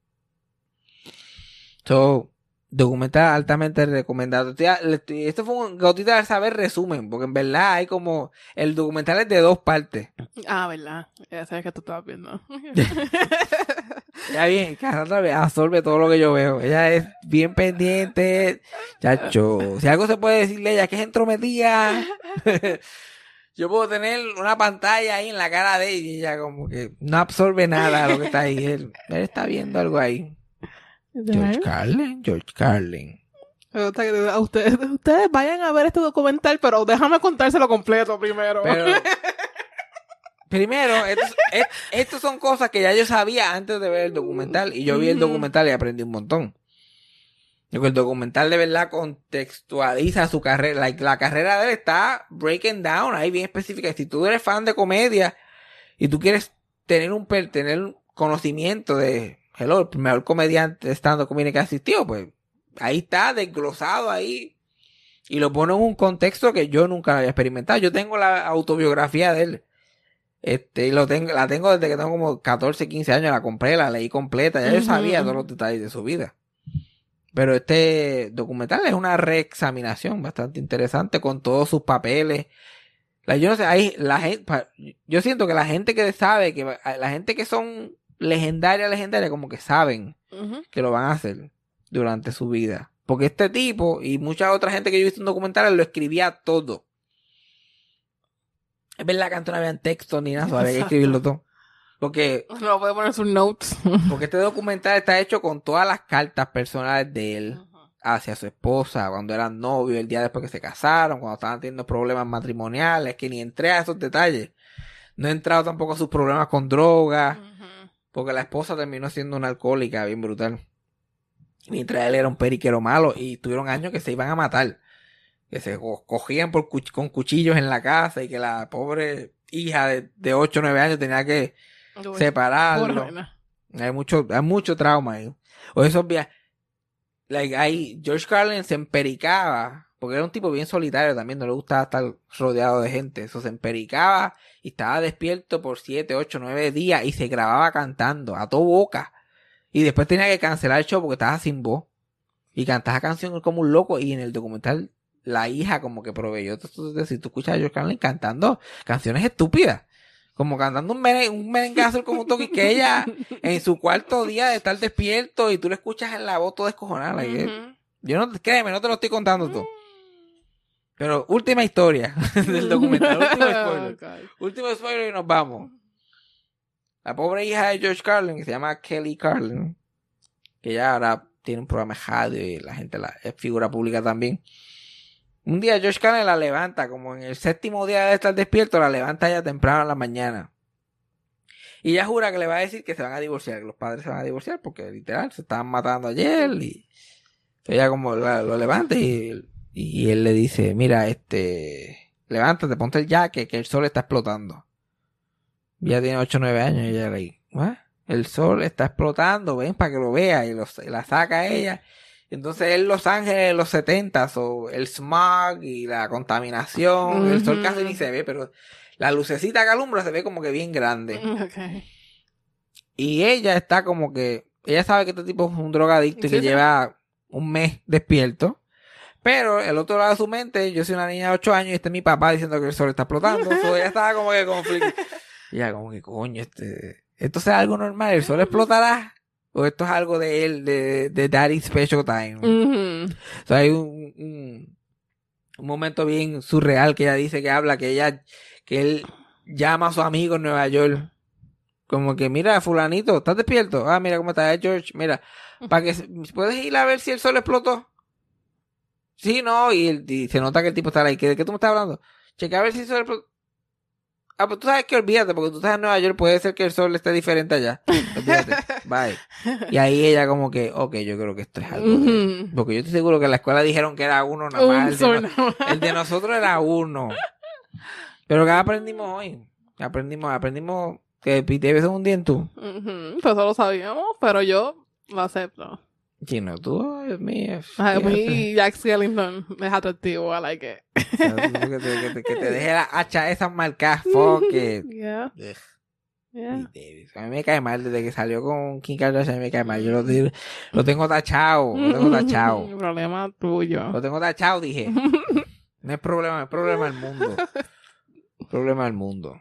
So, documental altamente recomendado. Esto fue un gotita de saber resumen, porque en verdad hay como. El documental es de dos partes. Ah, ¿verdad? Ya sabes que tú estabas viendo. Ya bien, me absorbe todo lo que yo veo. Ella es bien pendiente. Chacho, si algo se puede decirle a ella que es entrometida. yo puedo tener una pantalla ahí en la cara de ella y ella como que no absorbe nada lo que está ahí. Él, él está viendo algo ahí. George Carlin, George Carlin. Ustedes, ustedes vayan a ver este documental, pero déjame contárselo completo primero. Pero primero, estos, est- estos son cosas que ya yo sabía antes de ver el documental. Y yo vi el documental y aprendí un montón. Porque el documental de verdad contextualiza su carrera. Like, la carrera de él está breaking down ahí bien específica. Si tú eres fan de comedia y tú quieres tener un tener un conocimiento de hello, el mejor comediante estando comediante que ha asistido, pues ahí está desglosado ahí. Y lo pone en un contexto que yo nunca había experimentado. Yo tengo la autobiografía de él. Este, y lo tengo, la tengo desde que tengo como 14, 15 años, la compré, la leí completa, ya yo sabía todos los detalles de su vida. Pero este documental es una reexaminación bastante interesante con todos sus papeles. La, yo no sé, hay la gente, yo siento que la gente que sabe, que la gente que son legendaria, legendaria, como que saben que lo van a hacer durante su vida. Porque este tipo y mucha otra gente que yo he visto en documentales lo escribía todo. Es verdad que antes no había texto ni nada, había que escribirlo todo. Porque, No puede poner sus notes. porque este documental está hecho con todas las cartas personales de él hacia su esposa, cuando eran novios, el día después que se casaron, cuando estaban teniendo problemas matrimoniales, que ni entré a esos detalles. No he entrado tampoco a sus problemas con drogas. Porque la esposa terminó siendo una alcohólica bien brutal. Mientras él era un periquero malo y tuvieron años que se iban a matar. Que se co- cogían por con cuchillos en la casa y que la pobre hija de, de 8 o 9 años tenía que Uy, separarlo. Hay mucho, hay mucho trauma ahí. O esos viajes. Like, ahí, George Carlin se empericaba, porque era un tipo bien solitario también, no le gustaba estar rodeado de gente. Eso se empericaba y estaba despierto por 7, 8, 9 días y se grababa cantando a toda boca. Y después tenía que cancelar el show porque estaba sin voz. Y cantaba canciones como un loco. Y en el documental, la hija como que proveyó. Entonces, si tú escuchas a George Carlin cantando canciones estúpidas. Como cantando un, meren- un merengazo como un toque que ella en su cuarto día de estar despierto y tú lo escuchas en la voz todo descojonada. eh. Yo no, créeme, no te lo estoy contando tú. Pero última historia del documental. último spoiler. Último spoiler y nos vamos. La pobre hija de George Carlin, que se llama Kelly Carlin, que ya ahora tiene un programa de radio y la gente la, es figura pública también. Un día George Carlin la levanta, como en el séptimo día de estar despierto, la levanta ya temprano en la mañana. Y ella jura que le va a decir que se van a divorciar, que los padres se van a divorciar, porque literal se estaban matando ayer. Y ella como la- lo levanta y, y él le dice, mira, este, levántate, ponte el jacket, que el sol está explotando. Y ella tiene 8 o 9 años y ella le dice, "¿What? El sol está explotando, ven para que lo vea. Y, y la saca ella. Entonces en Los Ángeles en los 70 o el smog y la contaminación, el sol casi ni se ve, pero la lucecita que alumbra se ve como que bien grande. Ok. Y ella está como que, ella sabe que este tipo es un drogadicto y que sí. lleva un mes despierto. Pero el otro lado de su mente, yo soy una niña de 8 años y este es mi papá diciendo que el sol está explotando. So, ella estaba como que conflicto. Y ella como que, coño, este, esto es algo normal, el sol explotará. O esto es algo de él, de, de Daddy Special Time. Ujú. O sea, hay un, un, un momento bien surreal que ella dice que habla, que ella, que él llama a su amigo en Nueva York. Como que, mira, fulanito, ¿estás despierto? Ah, mira cómo está George, mira, para que, ¿puedes ir a ver si el sol explotó? Sí, no, y, el- y se nota que el tipo está ahí, ¿de qué tú me estás hablando? Checa a ver si el sol explotó. Ah, pues tú sabes que olvídate, porque tú estás en Nueva York, puede ser que el sol esté diferente allá. Olvídate, bye. Y ahí ella como que, ok, yo creo que esto es algo porque yo estoy seguro que en la escuela dijeron que era uno nada más. Un El de, sol no- nada más. el de nosotros era uno. Pero ¿qué aprendimos hoy? Aprendimos, aprendimos que Pete es un dientú. Ujú, Pues eso lo sabíamos, pero yo lo acepto. Chino, tú, Dios mío. A mí Jack Skellington es atractivo, I like it. Que te, que te- que te deje la hacha esas marcas, fuck it. Yeah, yeah. A mí me cae mal desde que salió con Kim Kardashian, a mí me cae mal. Yo lo, lo tengo tachado, lo tengo tachado. Problema tuyo. Lo tengo tachado, dije. No es problema, es problema del mundo. Problema del mundo.